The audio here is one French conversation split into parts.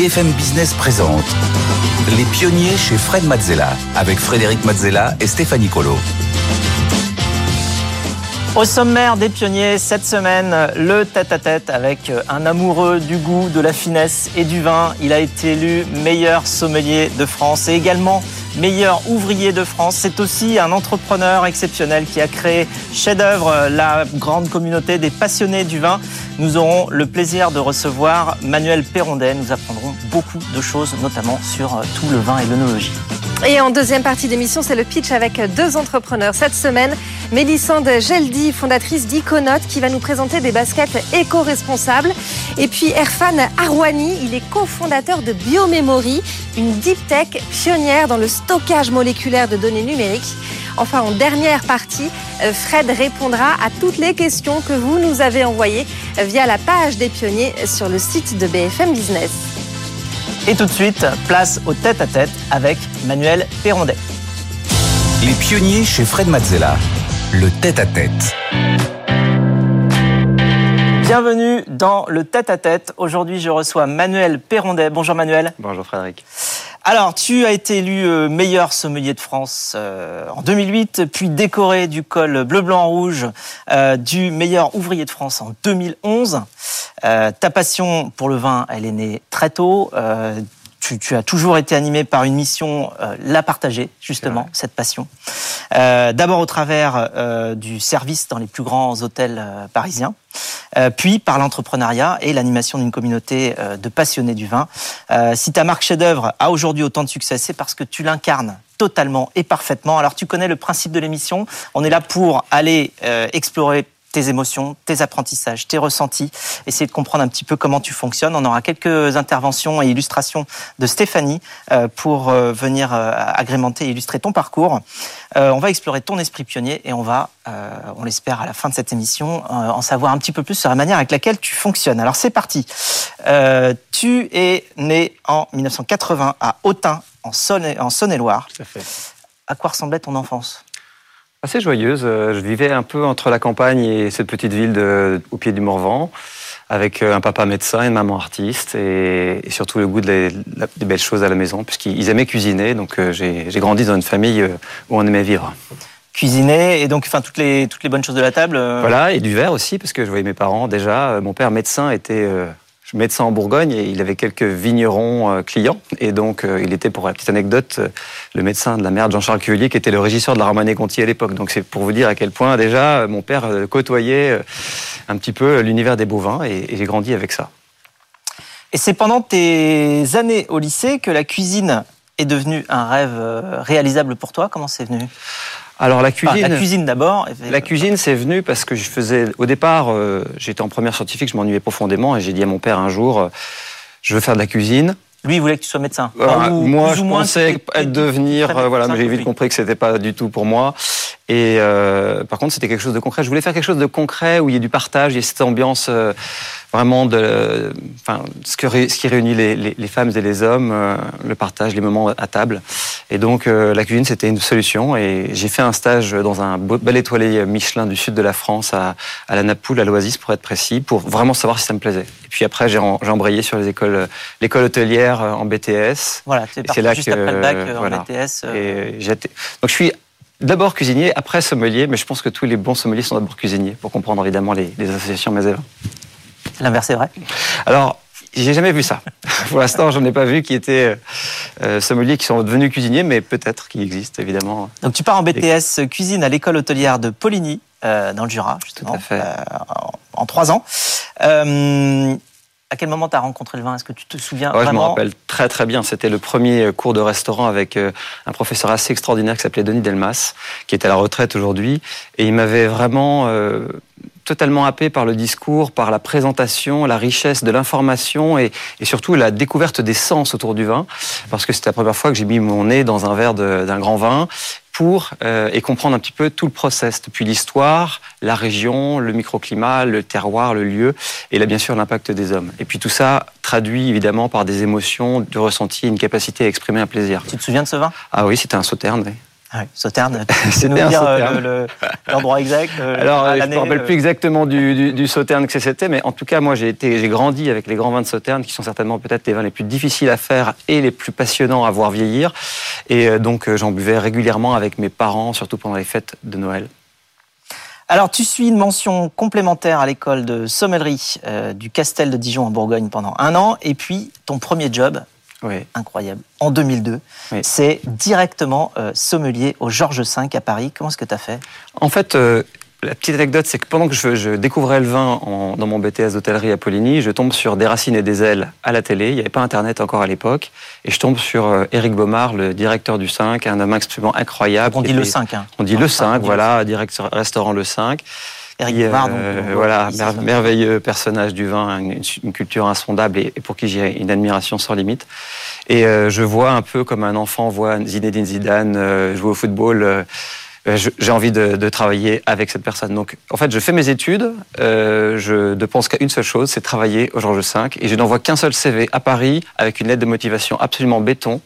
BFM Business présente Les pionniers chez Fred Mazzella avec Frédéric Mazzella et Stéphanie Colo. Au sommaire des pionniers, cette semaine, le tête-à-tête avec un amoureux du goût, de la finesse et du vin. Il a été élu meilleur sommelier de France et également meilleur ouvrier de France. C'est aussi un entrepreneur exceptionnel qui a créé Chef d'œuvre, la grande communauté des passionnés du vin. Nous aurons le plaisir de recevoir Manuel Perrondet. Nous apprendrons beaucoup de choses, notamment sur tout le vin et l'œnologie. Et en deuxième partie d'émission, c'est le pitch avec deux entrepreneurs. Cette semaine, Mélissande Geldi, fondatrice d'Iconote, qui va nous présenter des baskets éco-responsables. Et puis Erfan Arwani, il est cofondateur de Biomemory, une deep tech pionnière dans le stockage moléculaire de données numériques. Enfin, en dernière partie, Fred répondra à toutes les questions que vous nous avez envoyées via la page des pionniers sur le site de BFM Business. Et tout de suite, place au tête-à-tête avec Manuel Perrondet. Les pionniers chez Fred Mazzella. Le tête-à-tête. Bienvenue dans le tête-à-tête. Aujourd'hui, je reçois Manuel Perrondet. Bonjour Manuel. Bonjour Frédéric. Alors, tu as été élu euh, meilleur sommelier de France euh, en 2008, puis décoré du col bleu-blanc-rouge euh, du meilleur ouvrier de France en 2011. ta passion pour le vin, elle est née très tôt. Tu, tu, as toujours été animé par une mission, la partager, justement, cette passion. D'abord au travers du service dans les plus grands hôtels parisiens. Euh, puis par l'entrepreneuriat et l'animation d'une communauté euh, de passionnés du vin. Euh, si ta marque chef-d'œuvre a aujourd'hui autant de succès, c'est parce que tu l'incarnes totalement et parfaitement. Alors tu connais le principe de l'émission. On est là pour aller explorer tes émotions, tes apprentissages, tes ressentis, essayer de comprendre un petit peu comment tu fonctionnes. On aura quelques interventions et illustrations de Stéphanie euh, pour euh, venir euh, agrémenter et illustrer ton parcours. On va explorer ton esprit pionnier et on va, on l'espère, à la fin de cette émission, en savoir un petit peu plus sur la manière avec laquelle tu fonctionnes. Alors c'est parti. Tu es né en 1980 à Autun, en Saône-et-Loire. À quoi ressemblait ton enfance? Assez joyeuse. Euh, je vivais un peu entre la campagne et cette petite ville de, au pied du Morvan, avec euh, un papa médecin et une maman artiste, et, surtout le goût des belles choses à la maison, puisqu'ils aimaient cuisiner. Donc euh, j'ai grandi dans une famille où on aimait vivre. Cuisiner et donc enfin toutes les toutes les bonnes choses de la table. Voilà et du verre aussi parce que je voyais mes parents déjà. Mon père médecin était médecin en Bourgogne et il avait quelques vignerons euh, clients. Et donc, euh, il était, pour la petite anecdote, euh, le médecin de la mère de Jean-Charles Cuvillier, qui était le régisseur de la Romanée-Conti à l'époque. Donc, c'est pour vous dire à quel point, déjà, mon père côtoyait un petit peu l'univers des bovins et j'ai grandi avec ça. Et c'est pendant tes années au lycée que la cuisine est devenue un rêve réalisable pour toi? Comment c'est venu? Alors la cuisine. la cuisine d'abord. La cuisine, c'est venu parce que je faisais. Au départ, euh, j'étais en première scientifique, je m'ennuyais profondément et j'ai dit à mon père un jour, euh, je veux faire de la cuisine. Lui, il voulait que tu sois médecin. moi, je pensais être devenir, euh, voilà, mais j'ai vite compris que c'était pas du tout pour moi. Et euh, par contre, c'était quelque chose de concret. Je voulais faire quelque chose de concret où il y ait du partage, il y ait cette ambiance euh, vraiment de, enfin, ce, que, ce qui réunit les, les, les, femmes et les hommes, euh, le partage, les moments à table. Et donc, la cuisine, c'était une solution. Et j'ai fait un stage dans un bel étoilé Michelin du sud de la France, à, à la Napoule, à l'Oasis, pour être précis, pour vraiment savoir si ça me plaisait. Et puis après, j'ai embrayé sur les écoles, l'école hôtelière en BTS. Voilà, c'est là juste que, après le bac en BTS. Et donc, je suis D'abord cuisinier, après sommelier, mais je pense que tous les bons sommeliers sont d'abord cuisiniers, pour comprendre évidemment les, associations mais L'inverse est vrai Alors, j'ai jamais vu ça. Pour l'instant, j'en ai pas vu qui étaient euh, sommeliers qui sont devenus cuisiniers, mais peut-être qu'il existe évidemment. Donc tu pars en BTS cuisine à l'école hôtelière de Poligny, euh, dans le Jura, justement, euh, en, trois ans. Euh, à quel moment tu as rencontré le vin? Est-ce que tu te souviens ouais, Je me rappelle très très bien. C'était le premier cours de restaurant avec euh, un professeur assez extraordinaire qui s'appelait Denis Delmas, qui est à la retraite aujourd'hui. Et il m'avait vraiment euh, totalement happé par le discours, par la présentation, la richesse de l'information et, et, surtout la découverte des sens autour du vin. Parce que c'était la première fois que j'ai mis mon nez dans un verre d'un grand vin pour euh, et comprendre un petit peu tout le process, depuis l'histoire, la région, le microclimat, le terroir, le lieu, et là bien sûr l'impact des hommes. Et puis tout ça traduit évidemment par des émotions, de ressenti, une capacité à exprimer un plaisir. Tu te souviens de ce vin? Ah oui, c'était un sauterne. Oui. Ah oui, Sauterne, c'est nous dire euh, l'endroit exact Alors, je ne me rappelle plus exactement du, du, Sauterne que c'était, mais en tout cas, moi, j'ai grandi avec les grands vins de Sauterne, qui sont certainement peut-être les vins les plus difficiles à faire et les plus passionnants à voir vieillir. Et donc, j'en buvais régulièrement avec mes parents, surtout pendant les fêtes de Noël. Alors, tu suis une mention complémentaire à l'école de sommellerie du Castel de Dijon en Bourgogne pendant un an, et puis ton premier job, oui. incroyable, en 2002. C'est directement euh, sommelier au Georges V à Paris. Comment est-ce que tu as fait? En fait, euh, la petite anecdote, c'est que pendant que je, découvrais le vin dans mon BTS d'hôtellerie à Poligny, je tombe sur Des racines et des ailes à la télé. Il n'y avait pas Internet encore à l'époque. Et je tombe sur euh, Éric Baumard, le directeur du 5, un homme absolument incroyable. On dit le 5. Hein. On dit le 5, voilà, directeur restaurant le 5. Eric Baumard, voilà, merveilleux personnage du vin, une, culture insondable et, pour qui j'ai une admiration sans limite. Et euh, je vois un peu comme un enfant voit Zinedine Zidane euh, jouer au football. Euh, j'ai envie de, de, travailler avec cette personne. Donc, en fait, je fais mes études, euh, je ne pense qu'à une seule chose, c'est travailler au Georges V. Et je n'envoie qu'un seul CV à Paris avec une lettre de motivation absolument béton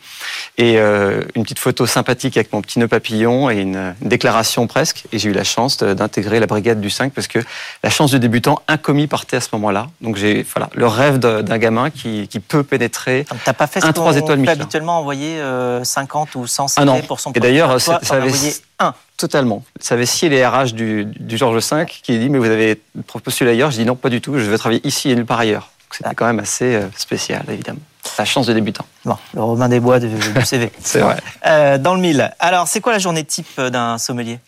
et euh, une petite photo sympathique avec mon petit nœud papillon et une, déclaration presque. Et j'ai eu la chance d'intégrer la brigade du 5 parce que la chance de débutant incommis partait à ce moment-là. Donc, j'ai voilà, le rêve d'un gamin qui, qui, peut pénétrer Donc, pas fait un 3 étoiles Michelin. habituellement envoyer 50 ou 100 CV ah pour son Et d'ailleurs, ça avait un. Totalement. Ça avait scié les RH du, du Georges V qui dit Mais vous avez postulé ailleurs Je dis Non, pas du tout, je veux travailler ici et nulle part ailleurs. C'était ah. quand même assez euh, spécial, évidemment. La chance de débutant. Bon, le Romain des Bois du CV. c'est vrai. Euh, dans le mille. Alors, c'est quoi la journée type euh, d'un sommelier?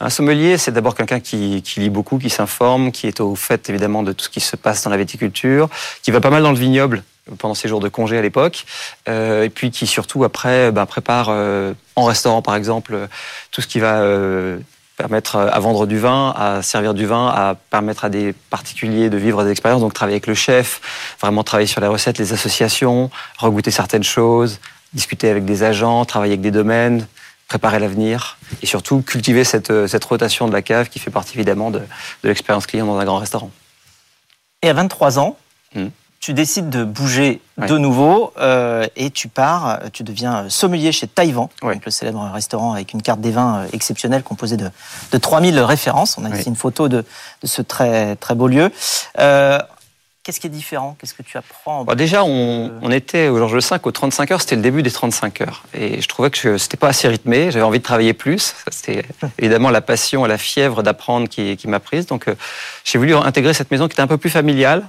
Un sommelier, c'est d'abord quelqu'un qui, qui, lit beaucoup, qui s'informe, qui est au fait, évidemment, de tout ce qui se passe dans la viticulture, qui va pas mal dans le vignoble pendant ses jours de congé à l'époque, euh, et puis qui surtout après ben, prépare euh, en restaurant par exemple tout ce qui va euh, permettre à vendre du vin, à servir du vin, à permettre à des particuliers de vivre des expériences, donc travailler avec le chef, vraiment travailler sur les recettes, les associations, regoûter certaines choses, discuter avec des agents, travailler avec des domaines, préparer l'avenir et surtout cultiver cette, cette, rotation de la cave qui fait partie évidemment de, de l'expérience client dans un grand restaurant. Et à 23 ans, hmm tu décides de bouger de nouveau euh, et tu pars, tu deviens sommelier chez Taïwan, le célèbre restaurant avec une carte des vins euh, exceptionnelle composée de, de 3000 références. On a ici une photo de, de, ce très, très beau lieu. Euh, Qu'est-ce qui est différent? Qu'est-ce que tu apprends bah, Déjà, on, on, était au Georges V aux 35 heures, c'était le début des 35 heures. Et je trouvais que c'était pas assez rythmé, j'avais envie de travailler plus. C'était évidemment la passion et la fièvre d'apprendre qui, qui m'a prise. Donc euh, j'ai voulu intégrer cette maison qui était un peu plus familiale.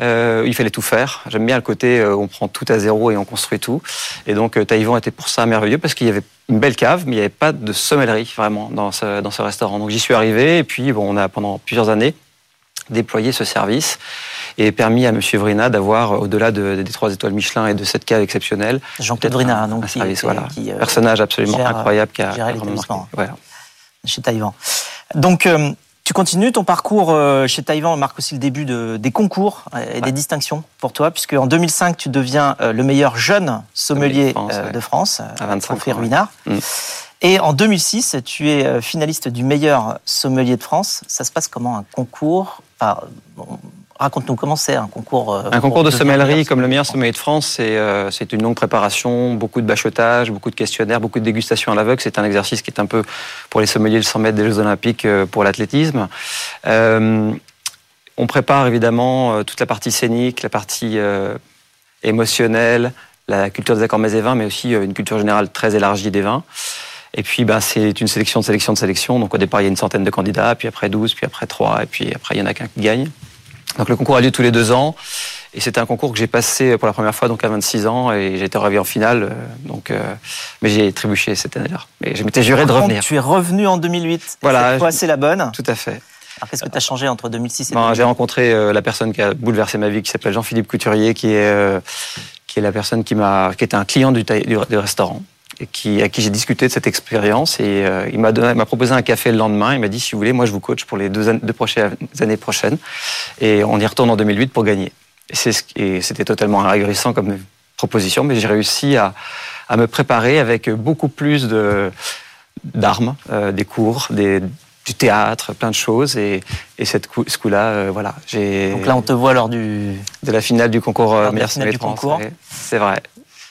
Euh, il fallait tout faire. J'aime bien le côté euh, on prend tout à zéro et on construit tout. Et donc euh, Taïwan était pour ça merveilleux parce qu'il y avait une belle cave, mais il n'y avait pas de sommellerie vraiment dans ce, dans ce restaurant. Donc j'y suis arrivé et puis bon, on a pendant plusieurs années déployé ce service et permis à M. Vrina d'avoir, au-delà des trois étoiles Michelin et de cette cave exceptionnelle, Jean-Claude Vrina, donc, un service, voilà, euh, personnage absolument incroyable qui a vraiment chez Taïwan. Donc, euh, tu continues ton parcours euh, chez Taïwan, marque aussi le début de, des concours et des distinctions pour toi, puisque en 2005, tu deviens le meilleur jeune sommelier de France, à 25 ans, Ruinard. Mm. Et en 2006, tu es finaliste du meilleur sommelier de France. Ça se passe comment un concours? Raconte-nous comment c'est un concours. Euh, un concours de sommellerie comme le meilleur sommelier de France, euh, c'est une longue préparation, beaucoup de bachotage, beaucoup de questionnaires, beaucoup de dégustations à l'aveugle. C'est un exercice qui est un peu pour les sommeliers de 100 mètres des Jeux Olympiques euh, pour l'athlétisme. on prépare évidemment toute la partie scénique, la partie émotionnelle, la culture des accords mets et vins, mais aussi une culture générale très élargie des vins. Et puis, ben, c'est une sélection de sélection de sélection. Donc, au départ, il y a une centaine de candidats, puis après 12, puis après 3, et puis après, il y en a qu'un qui gagne. Donc le concours a lieu tous les deux ans. Et c'était un concours que j'ai passé pour la première fois donc à 26 ans et j'ai été revu en finale. Euh, donc, euh, mais j'ai trébuché cette année-là. Mais je m'étais juré de revenir. Tu es revenu en 2008. Voilà. Cette fois, c'est la bonne. Tout à fait. Alors qu'est-ce que tu as changé entre 2006 et 2008 J'ai rencontré euh, la personne qui a bouleversé ma vie, qui s'appelle Jean-Philippe Couturier, qui est qui est la personne qui m'a qui était un client du, du, du restaurant qui, à qui j'ai discuté de cette expérience et euh, il m'a proposé un café le lendemain. Il m'a dit si vous voulez, moi je vous coach pour les deux, deux prochaines années prochaines et on y retourne en 2008 pour gagner. Et c'était totalement ahurissant comme proposition, mais j'ai réussi à, à, me préparer avec beaucoup plus de d'armes, euh, des cours, des, du théâtre, plein de choses. Et, et cette coup, ce coup-là, euh, voilà. Donc là, on te voit lors du... De la finale du concours euh, Meilleur du concours. C'est vrai.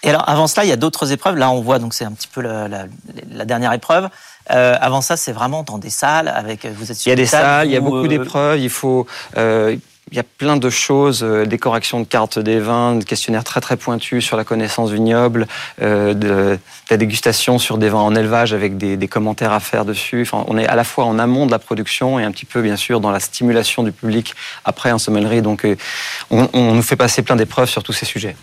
Et alors, avant cela, il y a d'autres épreuves. Là, on voit, donc c'est un petit peu la, la, dernière épreuve. Euh, avant ça, c'est vraiment dans des salles avec. Vous êtes. il y a des salles, il y a beaucoup d'épreuves. Il faut. Euh, il y a plein de choses, euh, des corrections de cartes des vins, des questionnaires très très pointus sur la connaissance vignoble, euh, de, la dégustation sur des vins en élevage avec des, commentaires à faire dessus. Enfin, on est à la fois en amont de la production et un petit peu bien sûr dans la stimulation du public après en sommellerie. Donc euh, on, on nous fait passer plein d'épreuves sur tous ces sujets.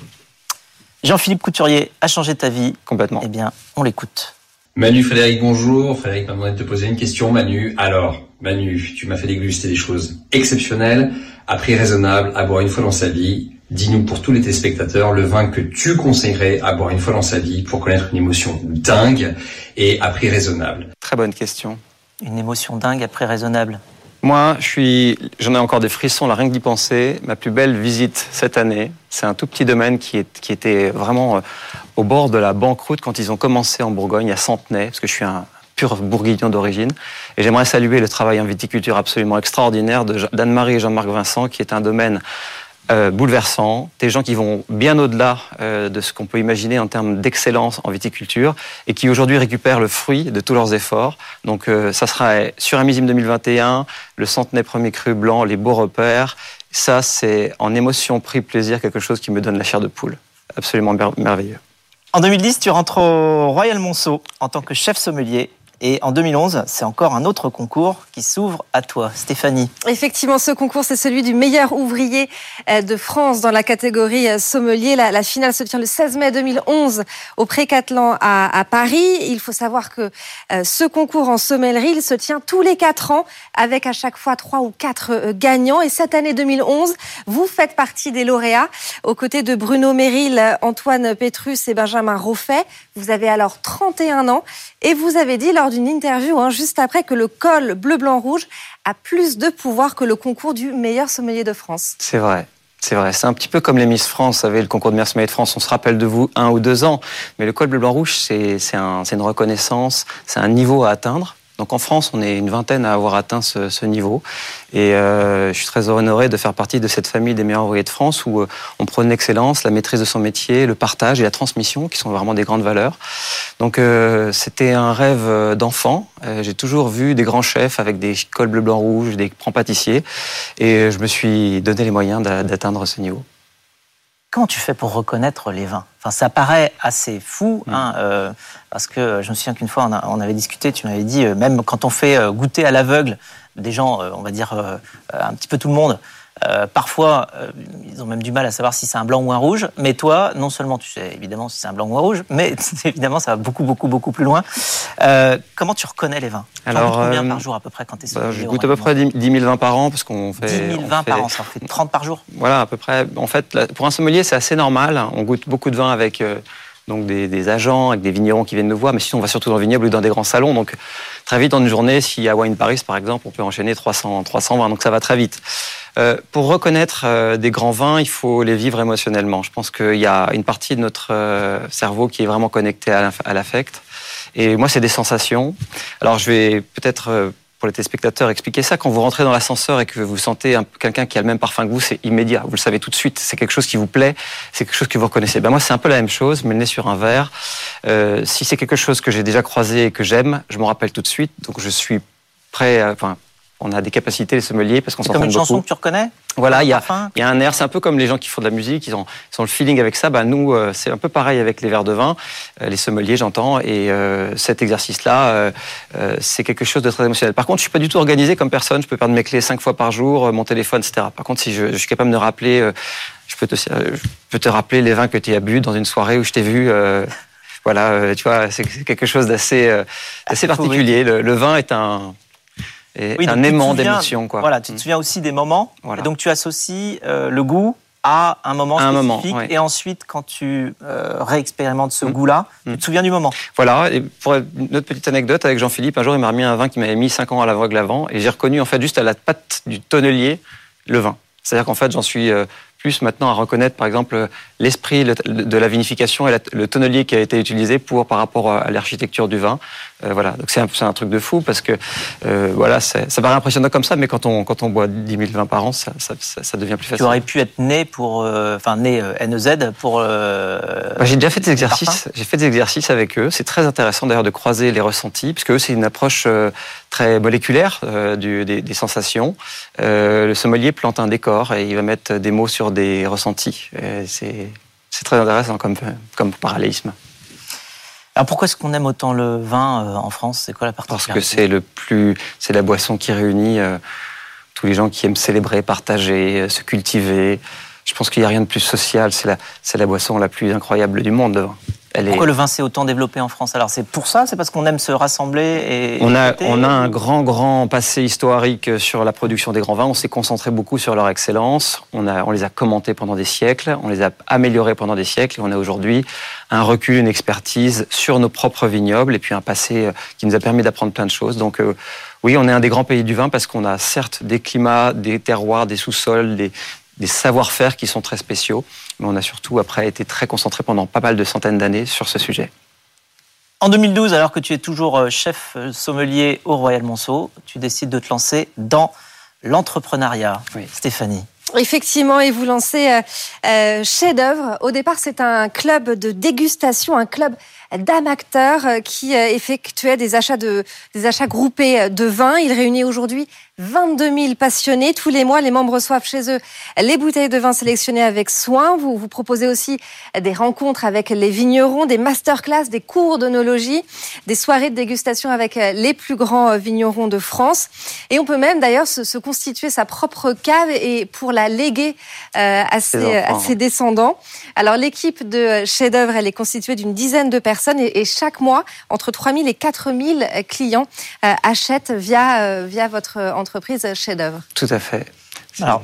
Jean-Philippe Couturier a changé ta vie. Complètement. Eh bien, on l'écoute. Manu Frédéric, bonjour. Frédéric m'a demandé de te poser une question. Manu, alors, Manu, tu m'as fait déguster des choses exceptionnelles, à prix raisonnable, à boire une fois dans sa vie. Dis-nous pour tous les téléspectateurs le vin que tu conseillerais à boire une fois dans sa vie pour connaître une émotion dingue et à prix raisonnable. Très bonne question. Une émotion dingue à prix raisonnable. Moi, j'en ai encore des frissons, là, rien que d'y penser. Ma plus belle visite cette année, c'est un tout petit domaine qui, qui était vraiment euh, au bord de la banqueroute quand ils ont commencé en Bourgogne, à Centenay, parce que je suis un pur bourguignon d'origine. Et j'aimerais saluer le travail en viticulture absolument extraordinaire d'Anne-Marie et Jean-Marc Vincent, qui est un domaine euh, bouleversant, des gens qui vont bien au-delà euh, de ce qu'on peut imaginer en termes d'excellence en viticulture et qui aujourd'hui récupèrent le fruit de tous leurs efforts. Donc euh, ça sera sur un millésime 2021, le centenaire premier cru blanc, les beaux repères. Ça, c'est en émotion, prix, plaisir, quelque chose qui me donne la chair de poule. Absolument merveilleux. En 2010, tu rentres au Royal Monceau en tant que chef sommelier et en 2011, c'est encore un autre concours qui s'ouvre à toi, Stéphanie. Effectivement, ce concours, c'est celui du meilleur ouvrier euh, de France dans la catégorie euh, sommelier. La, finale se tient le 16 mai 2011 au Précatelan à, à Paris. Il faut savoir que euh, ce concours en sommellerie, il se tient tous les quatre ans avec à chaque fois trois ou quatre gagnants. Et cette année 2011, vous faites partie des lauréats aux côtés de Bruno Méril, Antoine Pétrus et Benjamin Roffet. Vous avez alors 31 ans et vous avez dit lors d'une interview hein, juste après que le col bleu-blanc-rouge a plus de pouvoir que le concours du meilleur sommelier de France. C'est vrai. C'est vrai, c'est un petit peu comme les Miss France, vous savez, le concours de meilleur sommelier de France, on se rappelle de vous un ou deux ans, mais le col bleu-blanc-rouge, c'est une reconnaissance, c'est un niveau à atteindre. Donc en France, on est une vingtaine à avoir atteint ce, niveau. Et euh, je suis très honoré de faire partie de cette famille des meilleurs ouvriers de France où euh, on prône l'excellence, la maîtrise de son métier, le partage et la transmission, qui sont vraiment des grandes valeurs. Donc euh, c'était un rêve d'enfant. J'ai toujours vu des grands chefs avec des cols bleu, blanc, rouge, des grands pâtissiers. Et je me suis donné les moyens d'atteindre ce niveau. Comment tu fais pour reconnaître les vins? Enfin, ça paraît assez fou, mm. hein, euh, parce que je me souviens qu'une fois on, avait discuté, tu m'avais dit, euh, même quand on fait euh, goûter à l'aveugle des gens, on va dire un petit peu tout le monde, euh, parfois, euh, ils ont même du mal à savoir si c'est un blanc ou un rouge. Mais toi, non seulement tu sais évidemment si c'est un blanc ou un rouge, mais évidemment, ça va beaucoup, beaucoup, beaucoup plus loin. Euh, comment tu reconnais les vins? Alors, combien par jour à peu près quand tu es bah, Je goûte à peu près 10 000 vins par an parce qu'on fait. 10 000 vins par an, ça fait 30 par jour? Voilà, à peu près. En fait, pour un sommelier, c'est assez normal. On goûte beaucoup de vins avec donc des, agents, avec des vignerons qui viennent nous voir, mais sinon on va surtout dans le vignoble ou dans des grands salons. Donc très vite dans une journée, s'il y a Wine Paris par exemple, on peut enchaîner 300, 300 vins, donc ça va très vite. Euh, pour reconnaître euh, des grands vins, il faut les vivre émotionnellement. Je pense qu'il y a une partie de notre euh, cerveau qui est vraiment connectée à l'affect. Et moi, c'est des sensations. Alors, je vais peut-être pour les téléspectateurs expliquer ça. Quand vous rentrez dans l'ascenseur et que vous sentez quelqu'un qui a le même parfum que vous, c'est immédiat. Vous le savez tout de suite. C'est quelque chose qui vous plaît. C'est quelque chose que vous reconnaissez. Ben moi, c'est un peu la même chose, mais le nez sur un verre. si c'est quelque chose que j'ai déjà croisé et que j'aime, je m'en rappelle tout de suite. Donc, je suis prêt. À, on a des capacités, les sommeliers, parce qu'on s'entraîne beaucoup. comme une chanson que tu reconnais voilà, il y, a, y a un air, c'est un peu comme les gens qui font de la musique, ils ont, ils ont le feeling avec ça. Bah, nous, euh, c'est un peu pareil avec les verres de vin, euh, les sommeliers, j'entends, et euh, cet exercice-là, c'est quelque chose de très émotionnel. Par contre, je suis pas du tout organisé comme personne, je peux perdre mes clés cinq fois par jour, mon téléphone, etc. Par contre, si je, suis capable de me rappeler, je, peux te, je peux te rappeler les vins que tu as bu dans une soirée où je t'ai vu. voilà, tu vois, c'est quelque chose d'assez assez particulier. le vin est un et un aimant d'émotion. Voilà, tu te mm. souviens aussi des moments. Et donc tu associes euh, le goût à un moment spécifique. Et ensuite, quand tu euh, réexpérimentes ce mm. goût-là, tu te mm. souviens du moment. Voilà. Et pour une autre petite anecdote, avec Jean-Philippe, un jour, il m'a remis un vin qui m'avait mis 5 ans à l'aveugle avant. Et j'ai reconnu, en fait, juste à la patte du tonnelier, le vin. C'est-à-dire qu'en fait, j'en suis euh, plus maintenant à reconnaître, par exemple, l'esprit de la vinification et le tonnelier qui a été utilisé pour par rapport à l'architecture du vin. Euh, voilà, donc c'est un, un, truc de fou parce que euh, voilà, ça paraît impressionnant comme ça, mais quand on quand on boit 10 000 vins par an, ça, ça, ça, devient plus facile. Tu aurais pu être né pour, euh, enfin né NEZ pour. Bah, j'ai déjà fait des exercices. J'ai fait des exercices avec eux. C'est très intéressant d'ailleurs de croiser les ressentis, puisque eux c'est une approche très moléculaire du, des, des, sensations. le sommelier plante un décor et il va mettre des mots sur des ressentis. C'est très intéressant comme comme parallélisme. Alors pourquoi est-ce qu'on aime autant le vin euh, en France? C'est quoi la particularité Parce que c'est le plus, c'est la boisson qui réunit euh, tous les gens qui aiment célébrer, partager, euh, se cultiver. Je pense qu'il n'y a rien de plus social. C'est la, c'est la boisson la plus incroyable du monde. Pourquoi le vin s'est autant développé en France Alors c'est pour ça, c'est parce qu'on aime se rassembler et. On a, on a un grand, grand passé historique sur la production des grands vins. On s'est concentré beaucoup sur leur excellence. On, a, on les a commentés pendant des siècles, on les a améliorés pendant des siècles et on a aujourd'hui un recul, une expertise sur nos propres vignobles et puis un passé euh, qui nous a permis d'apprendre plein de choses. Donc euh, oui, on est un des grands pays du vin parce qu'on a certes des climats, des terroirs, des sous-sols, des, des savoir-faire qui sont très spéciaux, mais on a surtout après été très concentré pendant pas mal de centaines d'années sur ce sujet. En 2012, alors que tu es toujours euh, chef euh, sommelier au Royal Monceau, tu décides de te lancer dans l'entrepreneuriat. Stéphanie. Effectivement, et vous lancez euh, Chef d'œuvre. Au départ, c'est un club de dégustation, un club acteurs qui effectuait des achats de des achats groupés de vin. Il réunit aujourd'hui 22 000 passionnés. Tous les mois, les membres reçoivent chez eux les bouteilles de vin sélectionnées avec soin. Vous, vous proposez aussi des rencontres avec les vignerons, des masterclass, des cours d'onologie, des soirées de dégustation avec les plus grands vignerons de France. Et on peut même d'ailleurs se, constituer sa propre cave et pour la léguer euh, à, ses, descendants. Alors l'équipe de chef-d'œuvre, elle est constituée d'une dizaine de personnes et, chaque mois, entre 3 000 et 4 000 clients euh, achètent via, euh, via votre entreprise chef-d'œuvre. Tout à fait. Alors,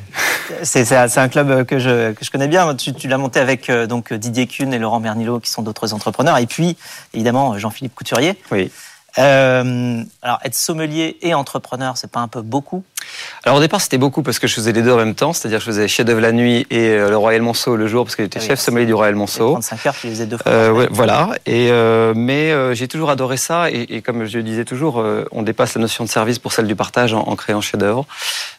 c'est un club que je, que je connais bien. Tu, tu l'as monté avec euh, donc Didier Kuhn et Laurent Bernilot, qui sont d'autres entrepreneurs, et puis évidemment Jean-Philippe Couturier. Oui. Euh, alors, être sommelier et entrepreneur, c'est pas un peu beaucoup? Alors au départ, c'était beaucoup parce que je faisais les deux en même temps, c'est-à-dire je faisais chef d'œuvre la nuit et euh, le Royal Monceau le jour parce que j'étais chef sommelier du Royal Monceau. 35 heures, tu faisais deux fois. Euh, voilà. Et euh, mais euh, j'ai toujours adoré ça et, et, comme je le disais toujours, on dépasse la notion de service pour celle du partage en, en créant chef d'œuvre.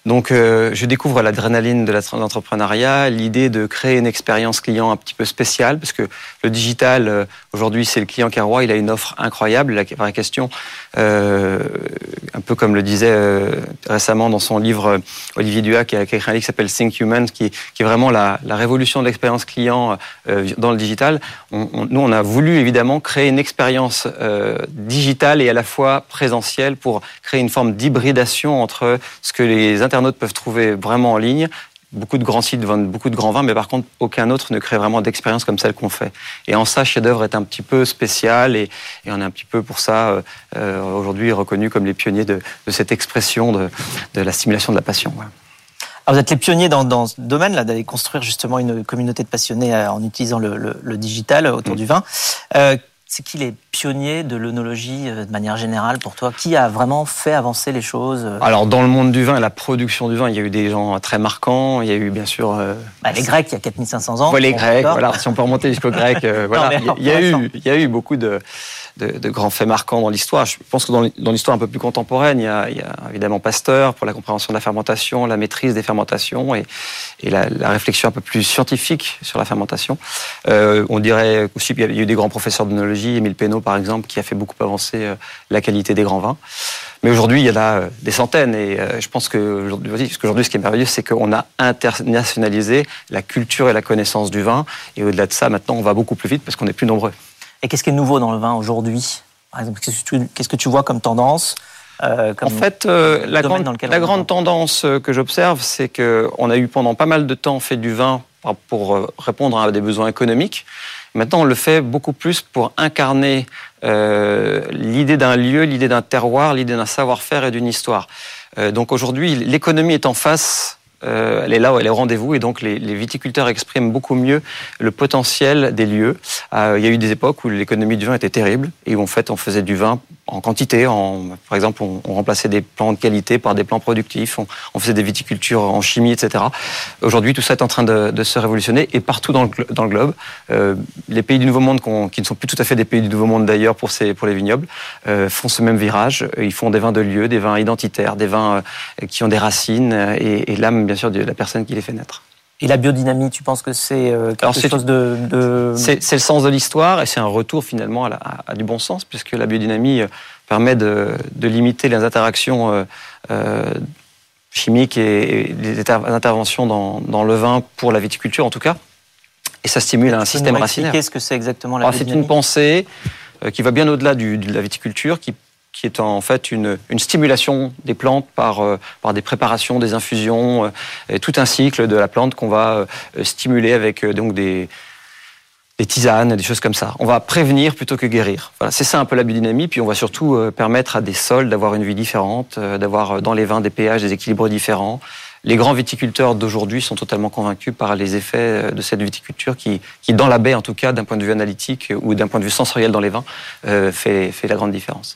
Donc je découvre l'adrénaline de l'entrepreneuriat, l'idée de créer une expérience client un petit peu spéciale parce que le digital aujourd'hui c'est le client qui est roi, il a une offre incroyable. La vraie question, un peu comme le disait récemment dans son livre euh, Olivier Duha qui a, écrit un livre qui s'appelle Think Human, qui, est vraiment la, révolution de l'expérience client euh, dans le digital. Nous, on a voulu évidemment créer une expérience euh, digitale et à la fois présentielle pour créer une forme d'hybridation entre ce que les internautes peuvent trouver vraiment en ligne beaucoup de grands sites vendent beaucoup de grands vins, mais par contre, aucun autre ne crée vraiment d'expérience comme celle qu'on fait. Et en ça, Chef d'œuvre est un petit peu spécial et, et, on est un petit peu pour ça euh, euh aujourd'hui reconnu comme les pionniers de, de cette expression de, de, la stimulation de la passion. Ouais. Alors vous êtes les pionniers dans, dans ce domaine-là, d'aller construire justement une communauté de passionnés euh, en utilisant le, le, le digital autour mmh. du vin. Euh, c'est qui les pionniers de l'œnologie euh, de manière générale pour toi? Qui a vraiment fait avancer les choses euh? Alors dans le monde du vin et la production du vin, il y a eu des gens très marquants. Il y a eu bien sûr euh, bah, les Grecs il y a 4500 ans. les Grecs, voilà. Si on peut remonter jusqu'aux Grecs, voilà. il y a eu, il y a eu beaucoup de de, de, grands faits marquants dans l'histoire. Je pense que dans l'histoire un peu plus contemporaine, il y, a, il y, a, évidemment Pasteur pour la compréhension de la fermentation, la maîtrise des fermentations et, et la, la, réflexion un peu plus scientifique sur la fermentation. Euh, on dirait aussi qu'il y a eu des grands professeurs d'œnologie, Émile Pénaud par exemple, qui a fait beaucoup avancer euh, la qualité des grands vins. Mais aujourd'hui, il y en a euh, des centaines. Et euh, je pense qu'aujourd'hui, ce qui est merveilleux, c'est qu'on a internationalisé la culture et la connaissance du vin. Et au-delà de ça, maintenant, on va beaucoup plus vite parce qu'on est plus nombreux. Et qu'est-ce qui est nouveau dans le vin aujourd'hui qu'est-ce que tu vois comme tendance euh, comme en fait, euh, la, grande, la grande tendance euh, que j'observe, c'est qu'on a eu pendant pas mal de temps fait du vin pour répondre à des besoins économiques. Maintenant, on le fait beaucoup plus pour incarner euh, l'idée d'un lieu, l'idée d'un terroir, l'idée d'un savoir-faire et d'une histoire. Donc aujourd'hui, l'économie est en face euh, elle est là, elle est au rendez-vous, et donc les, viticulteurs expriment beaucoup mieux le potentiel des lieux. Euh, il y a eu des époques où l'économie du vin était terrible, et où en fait on faisait du vin en quantité. En, par exemple, on, remplaçait des plants de qualité par des plants productifs. On, faisait des viticultures en chimie, etc. Aujourd'hui, tout ça est en train de, se révolutionner et partout dans le, globe. Euh, les pays du Nouveau Monde, qui ne sont plus tout à fait des pays du Nouveau Monde d'ailleurs pour, les vignobles, euh, font ce même virage. Ils font des vins de lieu, des vins identitaires, des vins euh, qui ont des racines et l'âme, bien sûr, de la personne qui les fait naître. Et la biodynamie, tu penses que c'est quelque chose de... C'est le sens de l'histoire et c'est un retour finalement à, du bon sens, puisque la biodynamie permet de, limiter les interactions euh, euh, chimiques et, les interventions dans, le vin pour la viticulture en tout cas. Et ça stimule un système racinaire. Qu'est-ce que c'est exactement la C'est une pensée euh, qui va bien au-delà de la viticulture, qui, est en fait une, stimulation des plantes par, par des préparations, des infusions, et tout un cycle de la plante qu'on va stimuler avec donc des, tisanes, des choses comme ça. On va prévenir plutôt que guérir. C'est ça un peu la biodynamie. Puis on va surtout euh, permettre à des sols d'avoir une vie différente, euh, d'avoir euh, dans les vins des pH, des équilibres différents. Les grands viticulteurs d'aujourd'hui sont totalement convaincus par les effets de cette viticulture qui, qui dans la baie en tout cas, d'un point de vue analytique ou d'un point de vue sensoriel dans les vins, fait, fait la grande différence.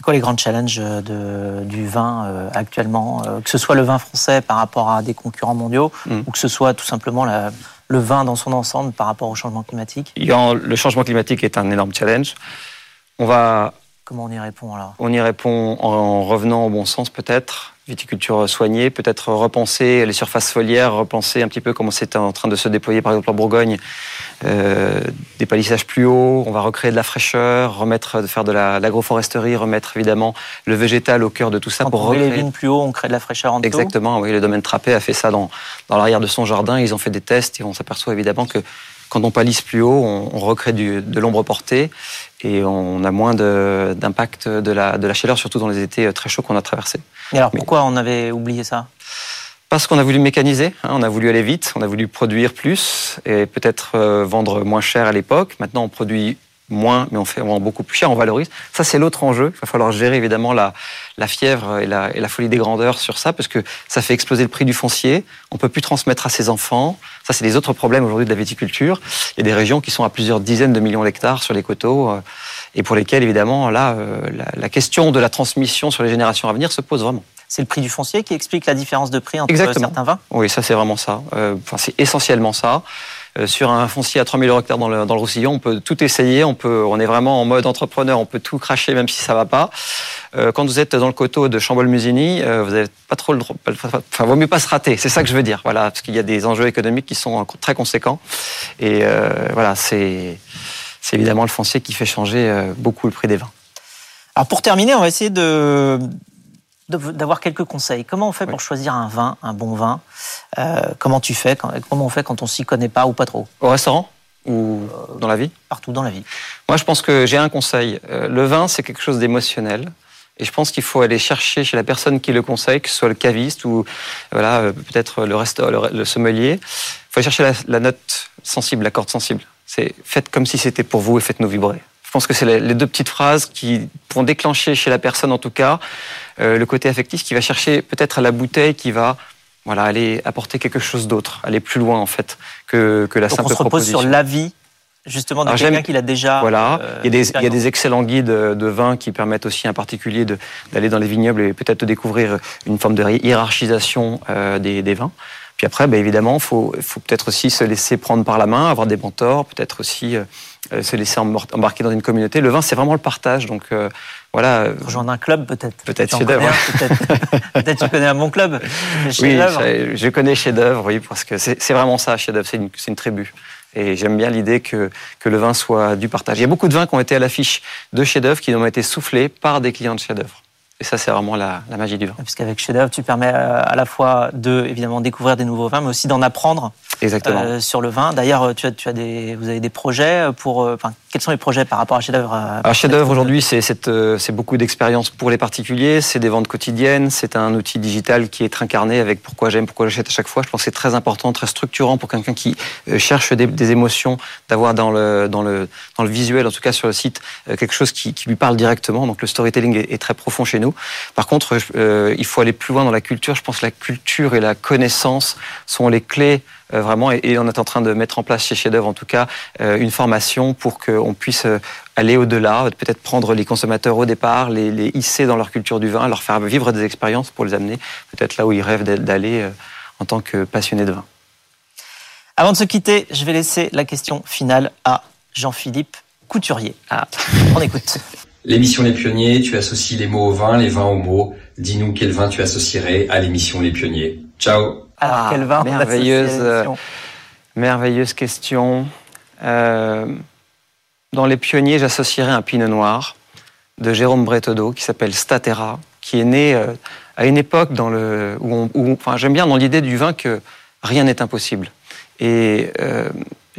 C'est quoi les grands challenges de, du vin actuellement Que ce soit le vin français par rapport à des concurrents mondiaux mm. ou que ce soit tout simplement la, le vin dans son ensemble par rapport au changement climatique? Le changement climatique est un énorme challenge. On va Comment on y répond alors? On y répond en revenant au bon sens peut-être, viticulture soignée, peut-être repenser les surfaces foliaires, repenser un petit peu comment c'est en train de se déployer par exemple en Bourgogne, euh, des palissages plus hauts, on va recréer de la fraîcheur, remettre, faire de l'agroforesterie, remettre évidemment le végétal au cœur de tout ça. Pour on recréer... les vignes plus haut, on crée de la fraîcheur en Exactement, oui, le domaine Trappé a fait ça dans, dans l'arrière de son jardin, ils ont fait des tests et on s'aperçoit évidemment que quand on palisse plus haut, on, recrée de l'ombre portée et on a moins d'impact de, la, de la chaleur, surtout dans les étés très chauds qu'on a traversés. Et alors pourquoi on avait oublié ça? Parce qu'on a voulu mécaniser, hein, on a voulu aller vite, on a voulu produire plus et peut-être euh, vendre moins cher à l'époque. Maintenant, on produit moins, mais on fait on beaucoup plus cher, on valorise. Ça, c'est l'autre enjeu. Il va falloir gérer évidemment la, la fièvre et la, et la, folie des grandeurs sur ça, parce que ça fait exploser le prix du foncier. On peut plus transmettre à ses enfants. Ça, c'est les autres problèmes aujourd'hui de la viticulture. Il y a des régions qui sont à plusieurs dizaines de millions d'hectares sur les coteaux, euh, et pour lesquelles, évidemment, là, euh, la, la question de la transmission sur les générations à venir se pose vraiment. C'est le prix du foncier qui explique la différence de prix entre certains vins? Oui, ça c'est vraiment ça. Euh, enfin, c'est essentiellement ça. Euh, sur un foncier à 3000 euros hectare dans le, dans le Roussillon, on peut tout essayer, on, peut, on est vraiment en mode entrepreneur, on peut tout cracher même si ça va pas. Euh, quand vous êtes dans le coteau de Chambol-Musigny, euh, vous n'avez pas trop le droit, enfin, vaut mieux pas se rater, c'est ça que je veux dire, voilà, parce qu'il y a des enjeux économiques qui sont très conséquents. Et voilà, c'est évidemment le foncier qui fait changer beaucoup le prix des vins. Alors pour terminer, on va essayer de, d'avoir quelques conseils. Comment on fait pour choisir un vin, un bon vin euh, Comment tu fais Comment on fait quand on s'y connaît pas ou pas trop? Au restaurant ou dans la vie? Partout dans la vie. Moi, je pense que j'ai un conseil. Euh, le vin, c'est quelque chose d'émotionnel. Et je pense qu'il faut aller chercher chez la personne qui le conseille, que ce soit le caviste ou voilà, euh, peut-être le, restaurant, le, sommelier. Il faut aller chercher la, la note sensible, la corde sensible. C'est faites comme si c'était pour vous et faites-nous vibrer. Je pense que c'est les deux petites phrases qui vont déclencher chez la personne, en tout cas, euh, le côté affectif qui va chercher peut-être à la bouteille, qui va voilà, aller apporter quelque chose d'autre, aller plus loin, en fait, que, que la Donc simple on se repose sur l'avis justement de quelqu'un qui l'a déjà. Voilà, euh, il, y a des, il, y a des, excellents guides de vin qui permettent aussi à un particulier d'aller dans les vignobles et peut-être de découvrir une forme de hiérarchisation euh, des, des, vins. Puis après, ben évidemment, il faut, faut peut-être aussi se laisser prendre par la main, avoir des mentors, peut-être aussi euh, se laisser embarquer dans une communauté. Le vin, c'est vraiment le partage. Donc euh, voilà. Euh, Rejoindre un club, peut-être. Peut-être chef d'œuvre. Peut-être tu connais un bon club. Oui, je, connais chef d'œuvre, oui, parce que c'est vraiment ça, chef d'œuvre. C'est une, une tribu. Et j'aime bien l'idée que, que le vin soit du partage. Il y a beaucoup de vins qui ont été à l'affiche de chef d'œuvre qui ont été soufflés par des clients de chef d'œuvre. Et ça, c'est vraiment la, la, magie du vin. Puisqu'avec chef d'œuvre, tu permets à la fois de, évidemment, découvrir des nouveaux vins, mais aussi d'en apprendre Exactement. Euh, sur le vin. D'ailleurs, tu as, tu as des, vous avez des projets pour. Euh, enfin, quels sont les projets par rapport à chef d'œuvre euh, Alors, chef d'œuvre aujourd'hui, c'est c'est beaucoup d'expérience pour les particuliers, c'est des ventes quotidiennes, c'est un outil digital qui est incarné avec pourquoi j'aime, pourquoi j'achète à chaque fois. Je pense que c'est très important, très structurant pour quelqu'un qui cherche des, des émotions, d'avoir dans le dans le dans le visuel, en tout cas sur le site, quelque chose qui, qui lui parle directement. Donc le storytelling est, est très profond chez nous. Par contre, il faut aller plus loin dans la culture. Je pense que la culture et la connaissance sont les clés euh, vraiment, et, on est en train de mettre en place chez Chef d'œuvre, en tout cas, euh, une formation pour qu'on puisse euh, aller au-delà, peut-être prendre les consommateurs au départ, les, les, hisser dans leur culture du vin, leur faire vivre des expériences pour les amener peut-être là où ils rêvent d'aller euh, en tant que passionnés de vin. Avant de se quitter, je vais laisser la question finale à Jean-Philippe Couturier. Ah, on écoute. L'émission Les Pionniers, tu associes les mots au vin, les vins aux mots. Dis-nous quel vin tu associerais à l'émission Les Pionniers. Ciao. Alors, ah, quel vin merveilleuse, euh, merveilleuse question. Euh, dans Les Pionniers, j'associerais un pinot noir de Jérôme Bretodeau qui s'appelle Statera, qui est né euh, à une époque dans le, où, enfin, j'aime bien dans l'idée du vin que rien n'est impossible. Et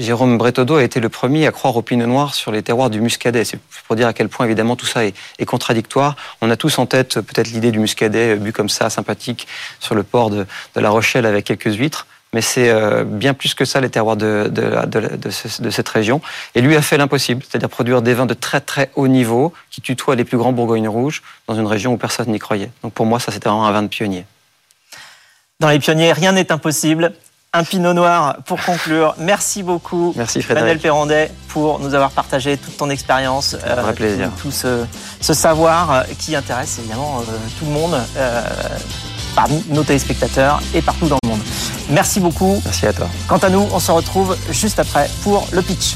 Jérôme Bretodeau a été le premier à croire au pinot noir sur les terroirs du muscadet. C'est pour dire à quel point, évidemment, tout ça est, contradictoire. On a tous en tête peut-être l'idée du muscadet bu comme ça, sympathique, sur le port de, La Rochelle avec quelques huîtres. Mais c'est euh, bien plus que ça les terroirs de, de, cette région. Et lui a fait l'impossible, c'est-à-dire produire des vins de très très haut niveau qui tutoient les plus grands bourgognes rouges dans une région où personne n'y croyait. Donc pour moi, ça c'était vraiment un vin de pionnier. Dans les pionniers, rien n'est impossible un pinot noir pour conclure. Merci beaucoup, Merci Frédéric. Pour nous avoir partagé toute ton expérience, euh, plaisir. Tout, ce, savoir euh, qui intéresse évidemment euh, tout le monde, parmi nos téléspectateurs et partout dans le monde. Merci beaucoup. Merci à toi. Quant à nous, on se retrouve juste après pour le pitch.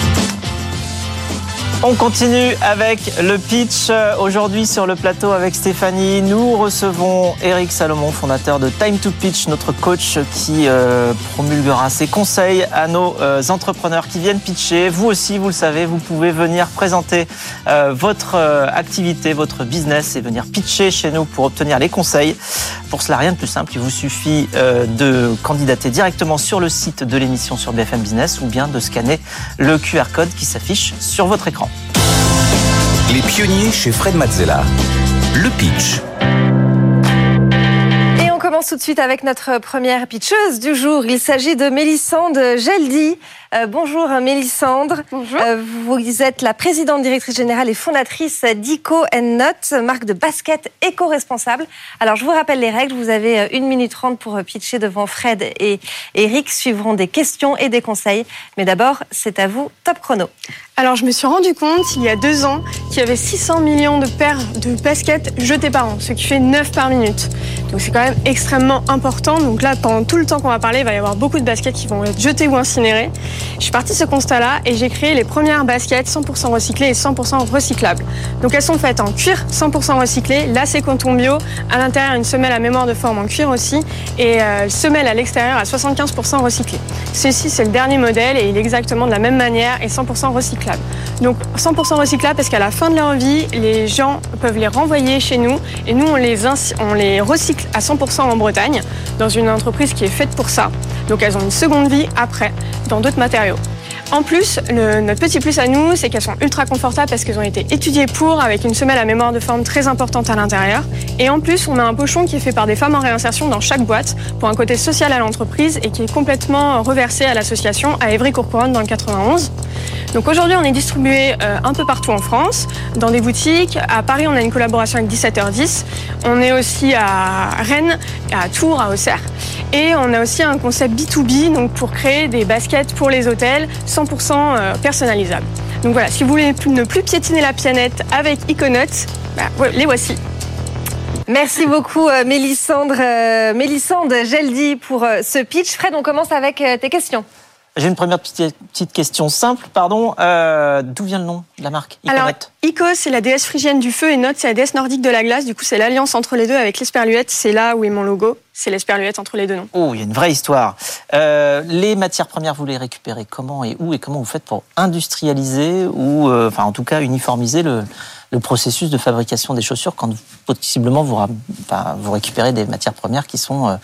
On continue avec le pitch. Aujourd'hui sur le plateau avec Stéphanie, nous recevons Eric Salomon, fondateur de Time to Pitch, notre coach qui euh, promulguera ses conseils à nos euh, entrepreneurs qui viennent pitcher. Vous aussi, vous le savez, vous pouvez venir présenter euh, votre activité, votre business et venir pitcher chez nous pour obtenir les conseils. Pour cela, rien de plus simple. Il vous suffit de candidater directement sur le site de l'émission sur BFM Business ou bien de scanner le QR code qui s'affiche sur votre écran. Les pionniers chez Fred Mazzella. Le pitch. Et on commence tout de suite avec notre première pitcheuse du jour. Il s'agit de Mélissande Geldi. Euh, bonjour Mélissandre. Bonjour. Euh, vous êtes la présidente directrice générale et fondatrice d'Ico Not, marque de basket éco-responsable. Alors je vous rappelle les règles. Vous avez euh, une minute trente pour pitcher devant Fred et Eric. Suivront des questions et des conseils. Mais d'abord, c'est à vous, top chrono. Alors je me suis rendu compte il y a deux ans qu'il y avait 600 millions de paires de baskets jetées par an, ce qui fait 9 par minute. Donc c'est quand même extrêmement important. Donc là, pendant tout le temps qu'on va parler, il va y avoir beaucoup de baskets qui vont être jetées ou incinérées. Je suis partie de ce constat-là et j'ai créé les premières baskets 100% recyclées et 100% recyclables. Donc elles sont faites en cuir 100% recyclé, lacets coton bio, à l'intérieur une semelle à mémoire de forme en cuir aussi et euh, semelle à l'extérieur à 75% recyclé. Ceci c'est le dernier modèle et il est exactement de la même manière et 100% recyclable. Donc 100% recyclable parce qu'à la fin de leur vie, les gens peuvent les renvoyer chez nous et nous on les, on les recycle à 100% en Bretagne dans une entreprise qui est faite pour ça. Donc elles ont une seconde vie après dans d'autres matériaux. En plus, notre petit plus à nous, c'est qu'elles sont ultra confortables parce qu'elles ont été étudiées pour, avec une semelle à mémoire de forme très importante à l'intérieur. Et en plus, on a un pochon qui est fait par des femmes en réinsertion dans chaque boîte pour un côté social à l'entreprise et qui est complètement reversé à l'association à Évry-Courcouronne dans le 91. Donc aujourd'hui, on est distribué euh, un peu partout en France, dans des boutiques. À Paris, on a une collaboration avec 17h10. On est aussi à Rennes, à Tours, à Auxerre. Et on a aussi un concept B2B, donc pour créer des baskets pour les hôtels 100% euh, personnalisables. Donc voilà, si vous voulez ne plus piétiner la planète avec Econote, bah, les voici. Merci beaucoup euh, Mélissandre, Mélissande Geldi pour ce pitch. Fred, on commence avec tes questions. J'ai une première petite, question simple, pardon. Euh, d'où vient le nom de la marque Alors, Ico, c'est la déesse phrygienne du feu et Note, c'est la déesse nordique de la glace. Du coup, c'est l'alliance entre les deux avec l'esperluette. C'est là où est mon logo. C'est l'esperluette entre les deux noms. Oh, il y a une vraie histoire. Euh, les matières premières, vous les récupérez comment et où et comment vous faites pour industrialiser ou, euh, enfin, en tout cas, uniformiser le, processus de fabrication des chaussures quand possiblement vous, vous récupérez des matières premières qui sont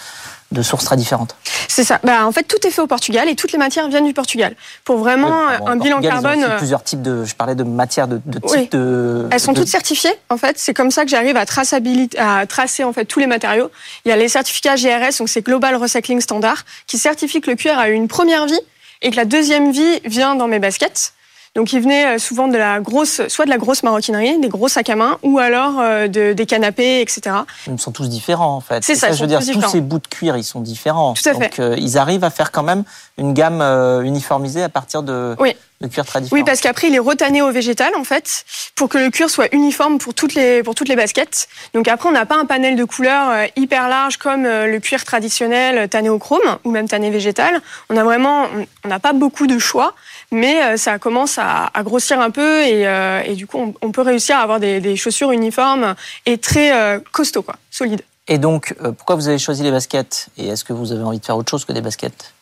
de sources très différentes. C'est ça. Bah, en fait, tout est fait au Portugal et toutes les matières viennent du Portugal. Pour vraiment un bilan carbone. Ils plusieurs types de. Je parlais de matières de, de. Elles sont toutes certifiées. En fait, c'est comme ça que j'arrive à traçabilité, à tracer en fait tous les matériaux. Il y a les certificats GRS, donc c'est Global Recycling Standard, qui certifie que le cuir a eu une première vie et que la deuxième vie vient dans mes baskets. Donc ils venaient souvent de la grosse, soit de la grosse maroquinerie, des gros sacs à main, ou alors de, des canapés, etc. Ils sont tous différents en fait. C'est ça, je veux dire, tous ces bouts de cuir, ils sont différents. Tout à fait. Donc ils arrivent à faire quand même une gamme uniformisée à partir de, oui. de cuir très Oui, parce qu'après il est retané au végétal en fait, pour que le cuir soit uniforme pour toutes les pour toutes les baskets. Donc après on n'a pas un panel de couleurs hyper large comme le cuir traditionnel tanné au chrome ou même tanné végétal. On a vraiment, on n'a pas beaucoup de choix, mais euh, ça commence à, grossir un peu et, euh, et du coup, on, peut réussir à avoir des, chaussures uniformes et très euh, costauds, quoi, solides. Et donc, pourquoi vous avez choisi les baskets? Et est-ce que vous avez envie de faire autre chose que des baskets?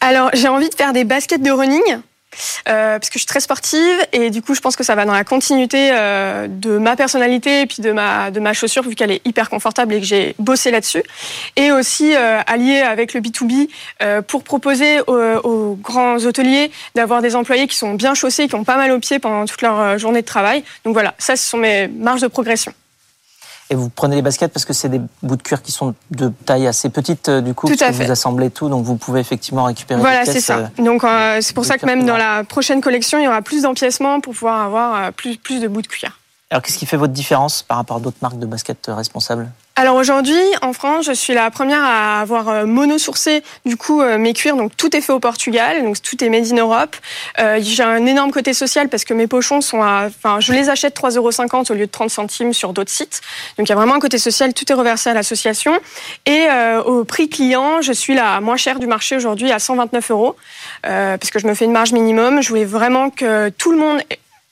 Alors, j'ai envie de faire des baskets de running euh, parce que je suis très sportive et du coup je pense que ça va dans la continuité euh, de ma personnalité et puis de ma de ma chaussure vu qu'elle est hyper confortable et que j'ai bossé là-dessus. Et aussi euh, allié avec le B2B pour proposer aux, grands hôteliers d'avoir des employés qui sont bien chaussés qui ont pas mal aux pieds pendant toute leur journée de travail. Donc voilà ça ce sont mes marges de progression et vous prenez les baskets parce que c'est des bouts de cuir qui sont de taille assez petite, euh, du coup, tout à vous assemblez tout, donc vous pouvez effectivement récupérer Voilà, c'est ça. Euh, donc euh, c'est pour ça que même dans la prochaine collection, il y aura plus d'empiècements pour pouvoir avoir plus, plus de bouts de cuir. Alors qu'est-ce qui fait votre différence par rapport à d'autres marques de baskets responsables? Alors aujourd'hui, en France, je suis la première à avoir euh, mono-sourcé du coup euh, mes cuirs. Donc tout est fait au Portugal, donc tout est made in Europe. Euh, j'ai un énorme côté social parce que mes pochons sont à, enfin, je les achète 3,50 euros au lieu de 30 centimes sur d'autres sites. Donc il y a vraiment un côté social, tout est reversé à l'association. Et au prix client, je suis la moins chère du marché aujourd'hui à 129 euros parce que je me fais une marge minimum. Je voulais vraiment que tout le monde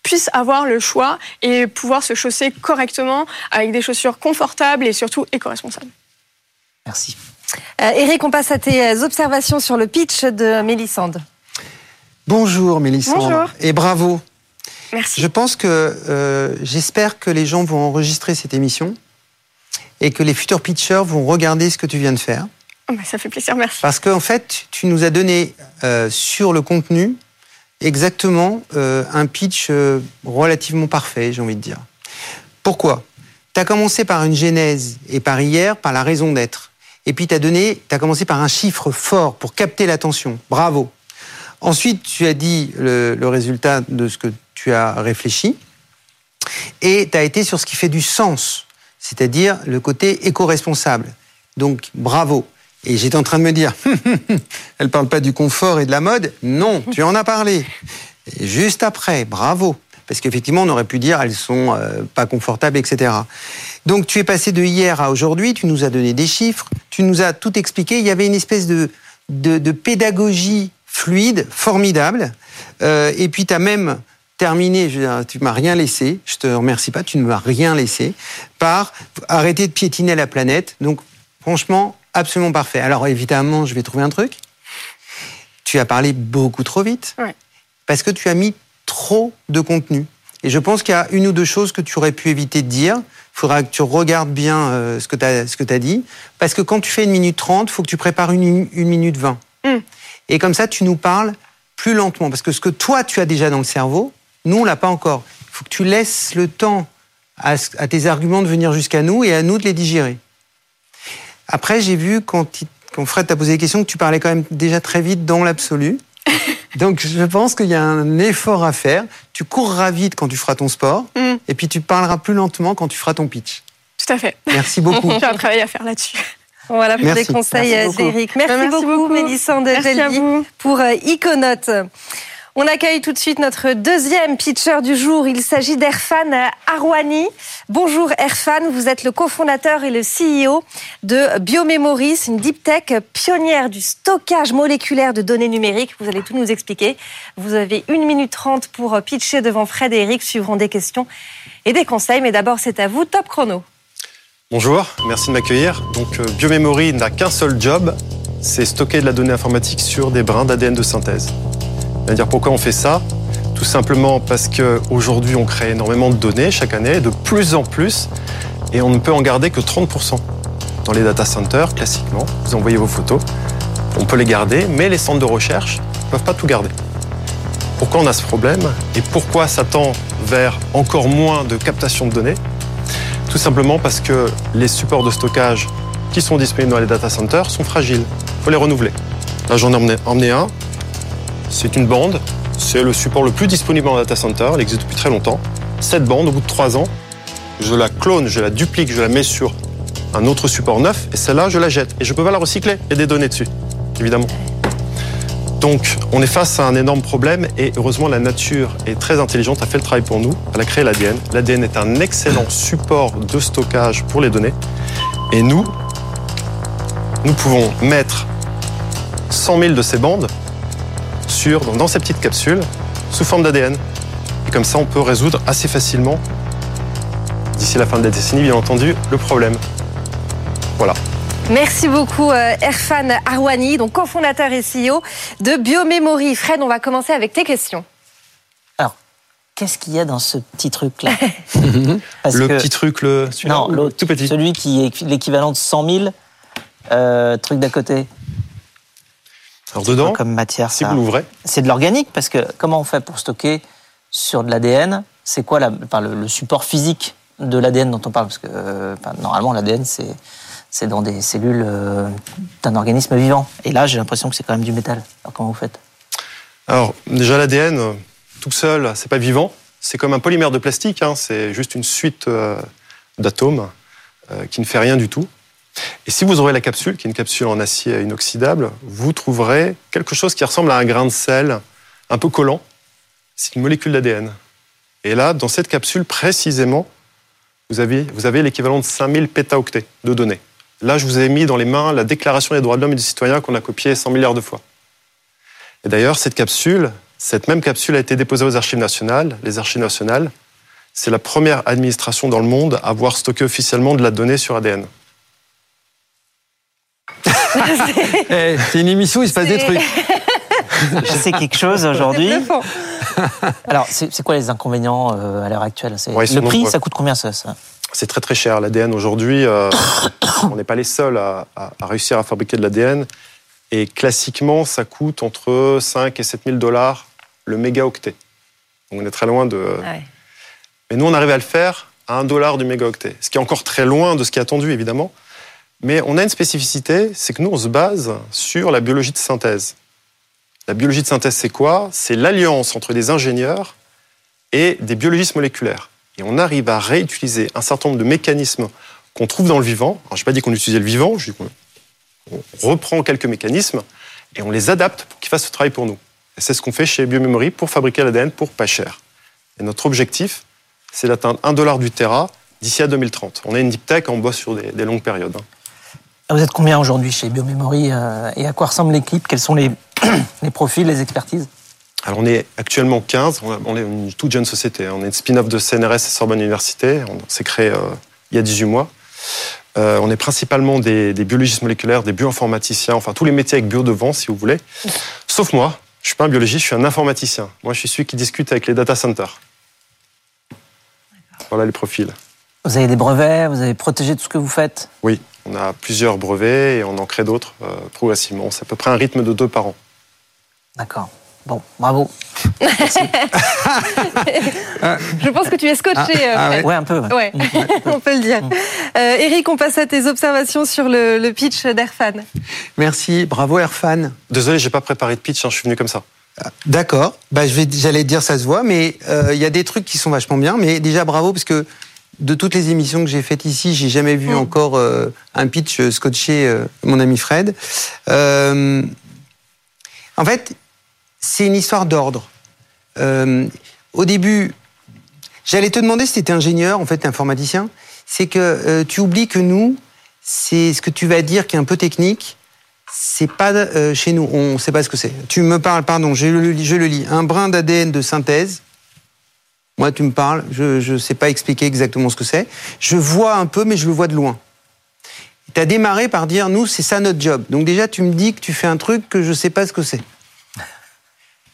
puisse avoir le choix et pouvoir se chausser correctement avec des chaussures confortables et surtout éco-responsables. Merci. Euh, Eric, on passe à tes observations sur le pitch de Mélissande. Bonjour Mélissande. Bonjour. Et bravo. Merci. Je pense que euh, j'espère que les gens vont enregistrer cette émission et que les futurs pitchers vont regarder ce que tu viens de faire. Oh, bah, ça fait plaisir, merci. Parce qu'en fait, tu nous as donné euh, sur le contenu exactement euh, un pitch euh, relativement parfait, j'ai envie de dire. Pourquoi? Tu as commencé par une genèse et par hier, par la raison d'être. Et puis tu as commencé par un chiffre fort pour capter l'attention. Bravo. Ensuite, tu as dit le, le, résultat de ce que tu as réfléchi. Et tu as été sur ce qui fait du sens, c'est-à-dire le côté éco-responsable. Donc, bravo. Et j'étais en train de me dire, elle parle pas du confort et de la mode. Non, tu en as parlé. Juste après, bravo. Parce qu'effectivement, on aurait pu dire, elles sont euh, pas confortables, etc. Donc, tu es passé de hier à aujourd'hui, tu nous as donné des chiffres, tu nous as tout expliqué. Il y avait une espèce de, de, pédagogie fluide, formidable. Euh, et puis, tu as même terminé, je veux dire, tu m'as rien laissé, je te remercie pas, tu ne m'as rien laissé, par arrêter de piétiner la planète. Donc, franchement, absolument parfait. Alors évidemment, je vais trouver un truc. Tu as parlé beaucoup trop vite. Parce que tu as mis trop de contenu. Et je pense qu'il y a une ou deux choses que tu aurais pu éviter de dire. Il faudra que tu regardes bien euh, ce que tu as, as, dit. Parce que quand tu fais une minute trente, il faut que tu prépares une, minute vingt. Mm. Et comme ça, tu nous parles plus lentement. Parce que ce que toi, tu as déjà dans le cerveau, nous, on l'a pas encore. Il faut que tu laisses le temps à tes arguments de venir jusqu'à nous et à nous de les digérer. Après, j'ai vu quand, quand Fred t'a posé des questions que tu parlais quand même déjà très vite dans l'absolu. Donc, je pense qu'il y a un effort à faire. Tu courras vite quand tu feras ton sport, mm. et puis tu parleras plus lentement quand tu feras ton pitch. Tout à fait. Merci beaucoup. J'ai un travail à faire là-dessus. Voilà pour les conseils, Eric. Merci, beaucoup, beaucoup, Mélissande Merci pour euh, Iconote. On accueille tout de suite notre deuxième pitcher du jour. Il s'agit d'Erfan Arwani. Bonjour Erfan, vous êtes le cofondateur et le CEO de Biomemories, une deep tech pionnière du stockage moléculaire de données numériques. Vous allez tout nous expliquer. Vous avez une minute trente pour pitcher devant Fred et Eric. Suivront des questions et des conseils. Mais d'abord, c'est à vous, top chrono. Bonjour, merci de m'accueillir. Donc, euh, Biomemory n'a qu'un seul job, c'est stocker de la donnée informatique sur des brins d'ADN de synthèse dire pourquoi on fait ça Tout simplement parce qu'aujourd'hui, on crée énormément de données chaque année, de plus en plus, et on ne peut en garder que 30%. Dans les data centers, classiquement, vous envoyez vos photos, on peut les garder, mais les centres de recherche ne peuvent pas tout garder. Pourquoi on a ce problème et pourquoi ça tend vers encore moins de captation de données Tout simplement parce que les supports de stockage qui sont disponibles dans les data centers sont fragiles. Il faut les renouveler. Là, j'en ai emmené un. C'est une bande C'est le support le plus disponible en data center. Il existe depuis très longtemps. Cette bande, au bout de trois ans, je la clone, je la duplique, je la mets sur un autre support neuf et celle-là, je la jette. Et je peux pas la recycler et des données dessus, évidemment. Donc, on est face à un énorme problème et heureusement, la nature est très intelligente, a fait le travail pour nous. Elle a créé l'ADN. L'ADN est un excellent support de stockage pour les données. Et nous, nous pouvons mettre 100 000 de ces bandes sur, dans ces petites capsules sous forme d'ADN. Et comme ça, on peut résoudre assez facilement, d'ici la fin de la décennie, bien entendu, le problème. Voilà. Merci beaucoup euh, Erfan Arwani, donc cofondateur et CEO de Biomemory. Fred, on va commencer avec tes questions. Alors, qu'est-ce qu'il y a dans ce petit truc-là Le petit truc, le non, l'autre, tout petit. Celui qui est l'équivalent de 100 000 euh, trucs d'à côté. Alors dedans, comme matière, si vous l'ouvrez, c'est de l'organique parce que comment on fait pour stocker sur de l'ADN C'est quoi la, le, le, support physique de l'ADN dont on parle? Parce que euh, normalement l'ADN c'est c'est dans des cellules euh, d'un organisme vivant. Et là, j'ai l'impression que c'est quand même du métal. Alors comment vous faites? Alors déjà l'ADN tout seul, c'est pas vivant. C'est comme un polymère de plastique. Hein. C'est juste une suite euh, d'atomes qui ne fait rien du tout. Et si vous aurez la capsule, qui est une capsule en acier inoxydable, vous trouverez quelque chose qui ressemble à un grain de sel, un peu collant. C'est une molécule d'ADN. Et là, dans cette capsule précisément, vous avez, l'équivalent de 5000 pétaoctets de données. Là, je vous ai mis dans les mains la Déclaration des droits de l'homme et du citoyen qu'on a copiée 100 milliards de fois. Et d'ailleurs, cette capsule, cette même capsule a été déposée aux archives nationales. Les archives nationales, c'est la première administration dans le monde à avoir stocké officiellement de la donnée sur ADN. Eh, c'est une émission, il se passe des trucs. C'est quelque chose aujourd'hui. Alors, c'est quoi les inconvénients euh, à l'heure actuelle? Le prix, ça coûte combien ça c'est très très cher. L'ADN aujourd'hui, euh, on n'est pas les seuls à, réussir à fabriquer de l'ADN. Et classiquement, ça coûte entre 5 et 7 000 dollars le mégaoctet. Donc on est très loin de. Mais nous, on arrive à le faire à 1 dollar du mégaoctet. Ce qui est encore très loin de ce qui est attendu, évidemment. Mais on a une spécificité, c'est que nous, on se base sur la biologie de synthèse. La biologie de synthèse, c'est quoi? C'est l'alliance entre des ingénieurs et des biologistes moléculaires. Et on arrive à réutiliser un certain nombre de mécanismes qu'on trouve dans le vivant. Alors, je n'ai pas dit qu'on utilisait le vivant, je dis qu'on reprend quelques mécanismes et on les adapte pour qu'ils fassent ce travail pour nous. Et c'est ce qu'on fait chez Biomemory pour fabriquer l'ADN pour pas cher. Et notre objectif, c'est d'atteindre 1 dollar du Tera d'ici à 2030. On est une deep tech, on bosse sur des, longues périodes. Hein. Vous êtes combien aujourd'hui chez Biomemory euh, et à quoi ressemble l'équipe? Quels sont les, les profils, les expertises? Alors on est actuellement 15, on est une toute jeune société. Hein. On est une spin-off de CNRS et Sorbonne Université. On s'est créé euh, il y a 18 mois. Euh, on est principalement des, biologistes moléculaires, des bioinformaticiens, enfin tous les métiers avec bio devant, si vous voulez. Sauf moi, je ne suis pas un biologiste, je suis un informaticien. Moi, je suis celui qui discute avec les data centers. Voilà les profils. Vous avez des brevets, vous avez protégé tout ce que vous faites? Oui, on a plusieurs brevets et on en crée d'autres euh, progressivement. C'est à peu près un rythme de deux par an. D'accord. Bon, bravo. Je pense que tu es scotché. Ah, ah ouais. un peu. Ouais. on peut le dire. Euh, Eric, on passe à tes observations sur le, pitch d'Airfan. Merci, bravo Airfan. Désolé, j'ai pas préparé de pitch, hein, je suis venu comme ça. Ah, d'accord, bah, j'allais dire ça se voit, mais euh, il y a des trucs qui sont vachement bien. Mais déjà bravo parce que de toutes les émissions que j'ai faites ici, j'ai jamais vu mm. encore euh, un pitch scotché, mon ami Fred. en fait, c'est une histoire d'ordre. Euh, au début, j'allais te demander si tu étais ingénieur, en fait, informaticien. C'est que euh, tu oublies que nous, c'est ce que tu vas dire qui est un peu technique. C'est pas euh, chez nous, on ne sait pas ce que c'est. Tu me parles, pardon, je le, je le lis, un brin d'ADN de synthèse. Moi, tu me parles, je ne sais pas expliquer exactement ce que c'est. Je vois un peu, mais je le vois de loin. Tu as démarré par dire, nous, c'est ça notre job. Donc déjà, tu me dis que tu fais un truc que je ne sais pas ce que c'est.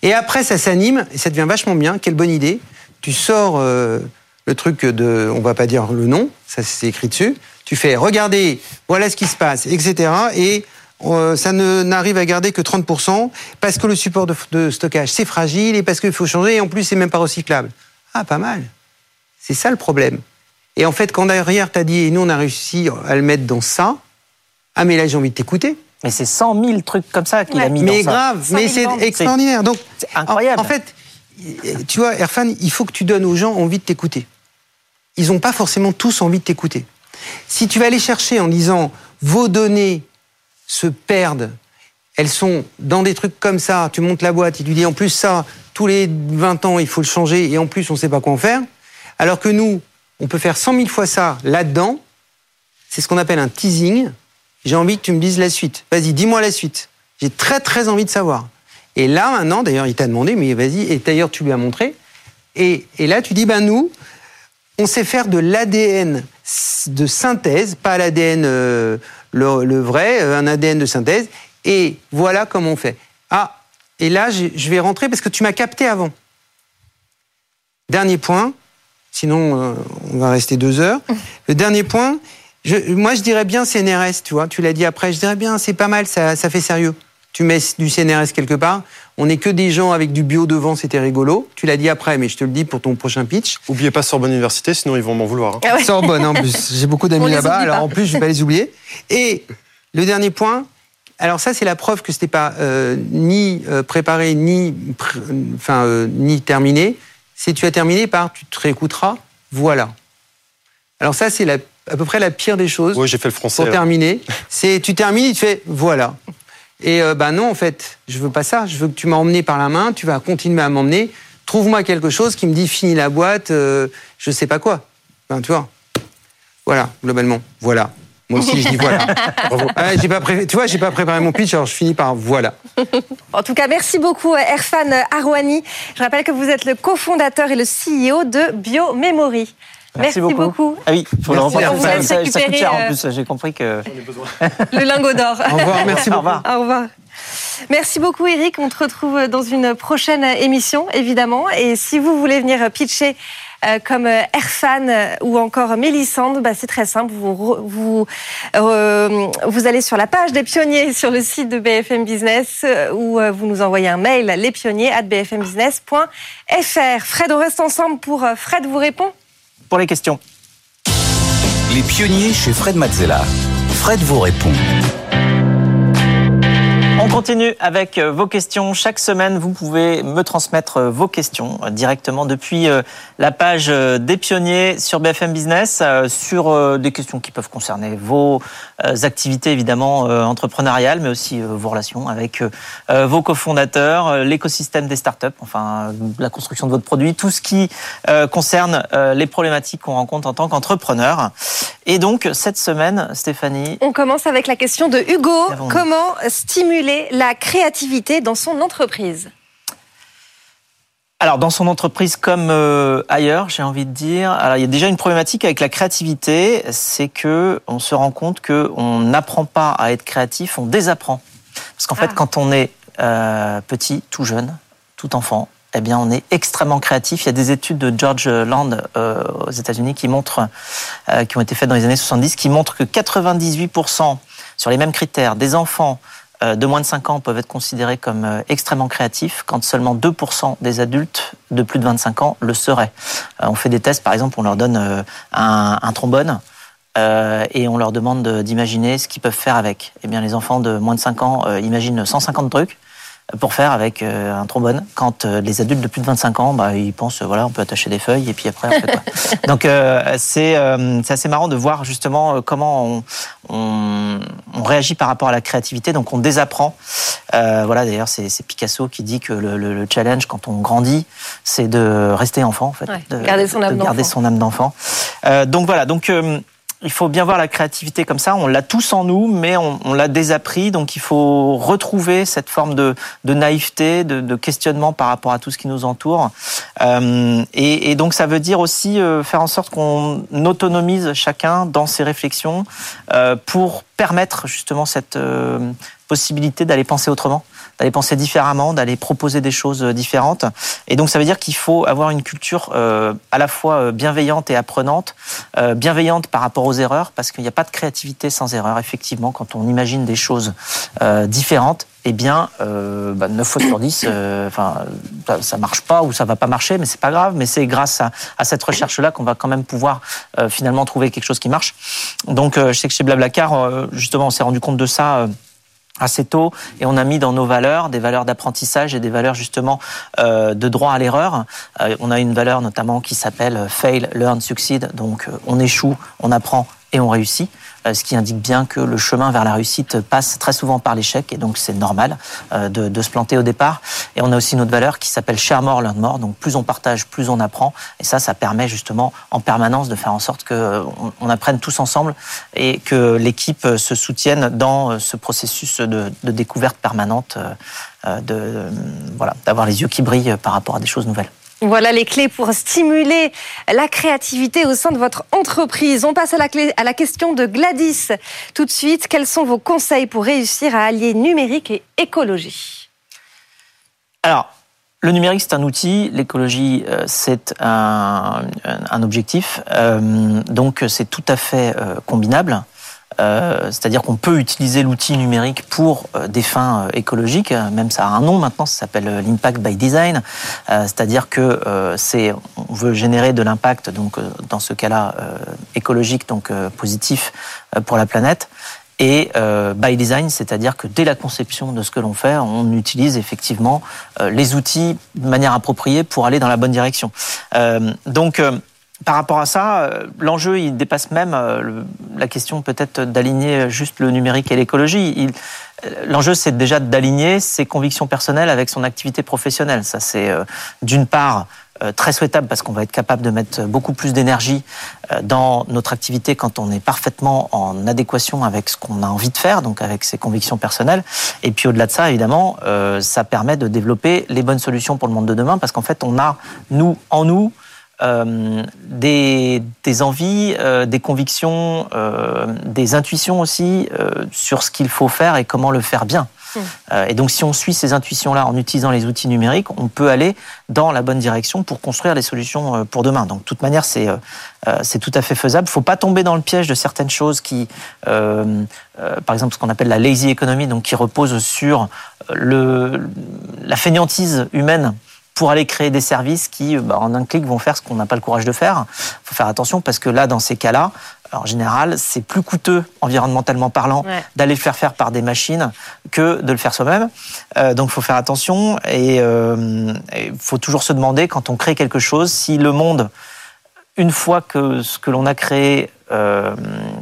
Et après, ça s'anime et ça devient vachement bien. Quelle bonne idée. Tu sors euh, le truc de, on va pas dire le nom, ça c'est écrit dessus. Tu fais, regardez, voilà ce qui se passe, etc. Et euh, ça n'arrive à garder que 30% parce que le support de, stockage c'est fragile et parce qu'il faut changer et en plus c'est même pas recyclable. Ah, pas mal. C'est ça le problème. Et en fait, quand derrière t'as dit, et nous on a réussi à le mettre dans ça, ah mais là j'ai envie de t'écouter. Mais c'est 100 000 trucs comme ça qu'il a mis mais dans grave, ça. mais c'est extraordinaire. Donc, incroyable. En, fait, tu vois, Erfan, il faut que tu donnes aux gens envie de t'écouter. Ils n'ont pas forcément tous envie de t'écouter. Si tu vas aller chercher en disant vos données se perdent, elles sont dans des trucs comme ça, tu montes la boîte, et tu dis en plus ça, tous les 20 ans, il faut le changer, et en plus, on ne sait pas quoi en faire. Alors que nous, on peut faire 100 000 fois ça là-dedans. C'est ce qu'on appelle un teasing. J'ai envie que tu me dises la suite. Vas-y, dis-moi la suite. J'ai très très envie de savoir. Et là, maintenant, d'ailleurs, il t'a demandé, mais vas-y, et d'ailleurs, tu lui as montré. Et, et là, tu dis, ben nous, on sait faire de l'ADN de synthèse, pas l'ADN euh, le, vrai, euh, un ADN de synthèse. Et voilà comment on fait. Ah, et là, je vais rentrer parce que tu m'as capté avant. Dernier point, sinon euh, on va rester deux heures. Le dernier point, moi je dirais bien CNRS, tu vois, tu l'as dit après, je dirais bien, c'est pas mal, ça, ça fait sérieux. Tu mets du CNRS quelque part, on n'est que des gens avec du bio devant, c'était rigolo. Tu l'as dit après, mais je te le dis pour ton prochain pitch. Oubliez pas Sorbonne Université, sinon ils vont m'en vouloir. Hein. Ah Sorbonne, en plus. J'ai beaucoup d'amis là-bas, alors en plus, je vais pas les oublier. Et le dernier point, alors ça, c'est la preuve que c'était pas euh, ni euh, préparé, ni, enfin, euh, ni terminé. C'est tu as terminé par tu te réécouteras, voilà. Alors ça, c'est à peu près la pire des choses. Oui, j'ai fait le français. Pour terminer, c'est tu termines, tu fais voilà. Et ben non, en fait, je veux pas ça. Je veux que tu m'as emmené par la main, tu vas continuer à m'emmener. Trouve-moi quelque chose qui me dit finis la boîte, je sais pas quoi. tu vois. Voilà, globalement. Voilà. Moi aussi, je dis voilà. j'ai pas Tu vois, j'ai pas préparé mon pitch, alors je finis par voilà. En tout cas, merci beaucoup, Erfan Arwani. Je rappelle que vous êtes le cofondateur et le CEO de BioMemory. Merci, beaucoup. Ah oui, il faut merci le reprendre. Ça, ça, coûte cher en euh, plus, j'ai compris que. Le lingot d'or. Au revoir, merci beaucoup. Au revoir. Au revoir. Merci beaucoup Eric, on te retrouve dans une prochaine émission évidemment et si vous voulez venir pitcher euh, comme Airfan ou encore Mélissande, bah, c'est très simple. Vous, vous, euh, vous allez sur la page des pionniers sur le site de BFM Business ou vous nous envoyez un mail lespionniers at bfmbusiness.fr. Fred, on reste ensemble pour Fred vous répond pour les questions. Les pionniers chez Fred Mazzella. Fred vous répond. On continue avec euh, vos questions. Chaque semaine, vous pouvez me transmettre euh, vos questions euh, directement depuis la page des pionniers sur BFM Business, sur des questions qui peuvent concerner vos activités évidemment entrepreneuriales, mais aussi vos relations avec vos cofondateurs, l'écosystème des startups, enfin la construction de votre produit, tout ce qui concerne les problématiques qu'on rencontre en tant qu'entrepreneur. Et donc cette semaine, Stéphanie, on commence avec la question de Hugo. Comment stimuler la créativité dans son entreprise alors dans son entreprise comme euh, ailleurs, j'ai envie de dire, alors il y a déjà une problématique avec la créativité, c'est que on se rend compte que on n'apprend pas à être créatif, on désapprend. Parce qu'en fait, ah. quand on est euh, petit, tout jeune, tout enfant, eh bien, on est extrêmement créatif. Il y a des études de George Land euh, aux États-Unis qui montrent, qui ont été faites dans les années 70, qui montrent que 98% sur les mêmes critères des enfants de moins de 5 ans peuvent être considérés comme euh, extrêmement créatifs, quand seulement 2% des adultes de plus de 25 ans le seraient. Euh, on fait des tests, par exemple, on leur donne un, trombone. et on leur demande d'imaginer ce qu'ils peuvent faire avec. Eh bien, les enfants de moins de 5 ans imaginent 150 trucs pour faire avec euh, un trombone. Quand euh, les adultes de plus de 25 ans, bah, ils pensent, voilà, on peut attacher des feuilles et puis après, on fait quoi. Donc, euh, c'est assez marrant de voir justement comment on, on, on, réagit par rapport à la créativité. Donc, on désapprend. voilà, d'ailleurs, c'est Picasso qui dit que le, le, challenge quand on grandit, c'est de rester enfant, en fait. de, garder son âme d'enfant. son âme d'enfant. donc, voilà. Donc, il faut bien voir la créativité comme ça. On l'a tous en nous, mais on, l'a désappris. Donc il faut retrouver cette forme de, naïveté, de, questionnement par rapport à tout ce qui nous entoure. Euh, et, donc ça veut dire aussi euh, faire en sorte qu'on autonomise chacun dans ses réflexions euh, pour permettre justement cette possibilité d'aller penser autrement d'aller penser différemment, d'aller proposer des choses euh, différentes. Et donc ça veut dire qu'il faut avoir une culture euh, à la fois euh, bienveillante et apprenante, bienveillante par rapport aux erreurs, parce qu'il n'y a pas de créativité sans erreur. Effectivement, quand on imagine des choses différentes, eh bien, euh, bah, 9 fois sur 10, enfin, ça, marche pas ou ça va pas marcher, mais c'est pas grave. Mais c'est grâce à, à cette recherche-là qu'on va quand même pouvoir finalement trouver quelque chose qui marche. Donc, je sais que chez Blablacar, justement, on s'est rendu compte de ça assez tôt et on a mis dans nos valeurs des valeurs d'apprentissage et des valeurs justement euh, de droit à l'erreur. Euh, on a une valeur notamment qui s'appelle fail, learn, succeed. Donc euh, on échoue, on apprend et on réussit. Euh, ce qui indique bien que le chemin vers la réussite passe très souvent par l'échec, et donc c'est normal euh, de, de, se planter au départ. Et on a aussi une autre valeur qui s'appelle share more, learn more, donc plus on partage, plus on apprend, et ça, ça permet justement en permanence de faire en sorte qu'on on apprenne tous ensemble et que l'équipe se soutienne dans ce processus de, de découverte permanente, euh, de, voilà, d'avoir les yeux qui brillent par rapport à des choses nouvelles. Voilà les clés pour stimuler la créativité au sein de votre entreprise. On passe à la, question de Gladys. Tout de suite, quels sont vos conseils pour réussir à allier numérique et écologie? Alors, le numérique, c'est un outil, l'écologie, euh, c'est un, un, objectif. Euh, donc, c'est tout à fait euh, combinable. Euh, c'est-à-dire qu'on peut utiliser l'outil numérique pour euh, des fins euh, écologiques, même ça a un nom maintenant, ça s'appelle l'impact by design, c'est-à-dire que c'est on veut générer de l'impact donc dans ce cas-là écologique donc positif pour la planète. Et by design, c'est-à-dire que dès la conception de ce que l'on fait, on utilise effectivement les outils de manière appropriée pour aller dans la bonne direction. donc par rapport à ça, euh, l'enjeu, il dépasse même euh, la question peut-être d'aligner juste le numérique et l'écologie. Euh, l'enjeu, c'est déjà d'aligner ses convictions personnelles avec son activité professionnelle. Ça, c'est d'une part très souhaitable parce qu'on va être capable de mettre beaucoup plus d'énergie dans notre activité quand on est parfaitement en adéquation avec ce qu'on a envie de faire, donc avec ses convictions personnelles. Et puis au-delà de ça, évidemment, ça permet de développer les bonnes solutions pour le monde de demain parce qu'en fait, on a, nous, en nous, euh, des, des, envies, euh, des convictions, euh, des intuitions aussi sur ce qu'il faut faire et comment le faire bien. Mmh. Et donc, si on suit ces intuitions-là en utilisant les outils numériques, on peut aller dans la bonne direction pour construire les solutions pour demain. Donc, de toute manière, c'est c'est tout à fait faisable. Il ne faut pas tomber dans le piège de certaines choses qui, par exemple, ce qu'on appelle la lazy economy, donc qui repose sur le, la fainéantise humaine pour aller créer des services qui, bah, en un clic, vont faire ce qu'on n'a pas le courage de faire. Il faut faire attention parce que là, dans ces cas-là, en général, c'est plus coûteux, environnementalement parlant, d'aller le faire faire par des machines que de le faire soi-même. Euh, donc, il faut faire attention et il euh, faut toujours se demander, quand on crée quelque chose, si le monde, une fois que ce que l'on a créé euh,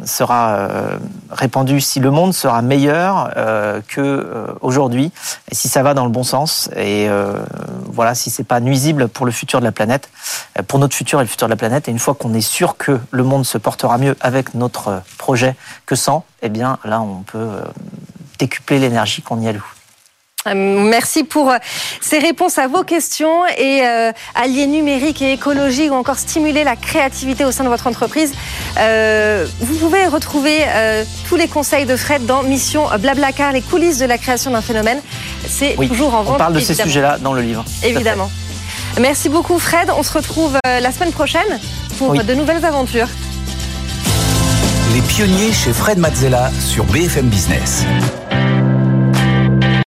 sera euh, répandu, si le monde sera meilleur euh, que euh, aujourd'hui, et si ça va dans le bon sens, et voilà, si c'est pas nuisible pour le futur de la planète, pour notre futur et le futur de la planète. Et une fois qu'on est sûr que le monde se portera mieux avec notre projet que sans, eh bien là, on peut décupler l'énergie qu'on y alloue. Euh, merci pour euh, ces réponses à vos questions et euh, allier numérique et écologie ou encore stimuler la créativité au sein de votre entreprise. Euh, vous pouvez retrouver euh, tous les conseils de Fred dans Mission Blablacar, les coulisses de la création d'un phénomène. C'est oui, toujours en vente. On parle de évidemment. ces sujets-là dans le livre. Évidemment. Merci beaucoup Fred. On se retrouve la semaine prochaine pour oui. de nouvelles aventures. Les pionniers chez Fred Mazzella sur BFM Business.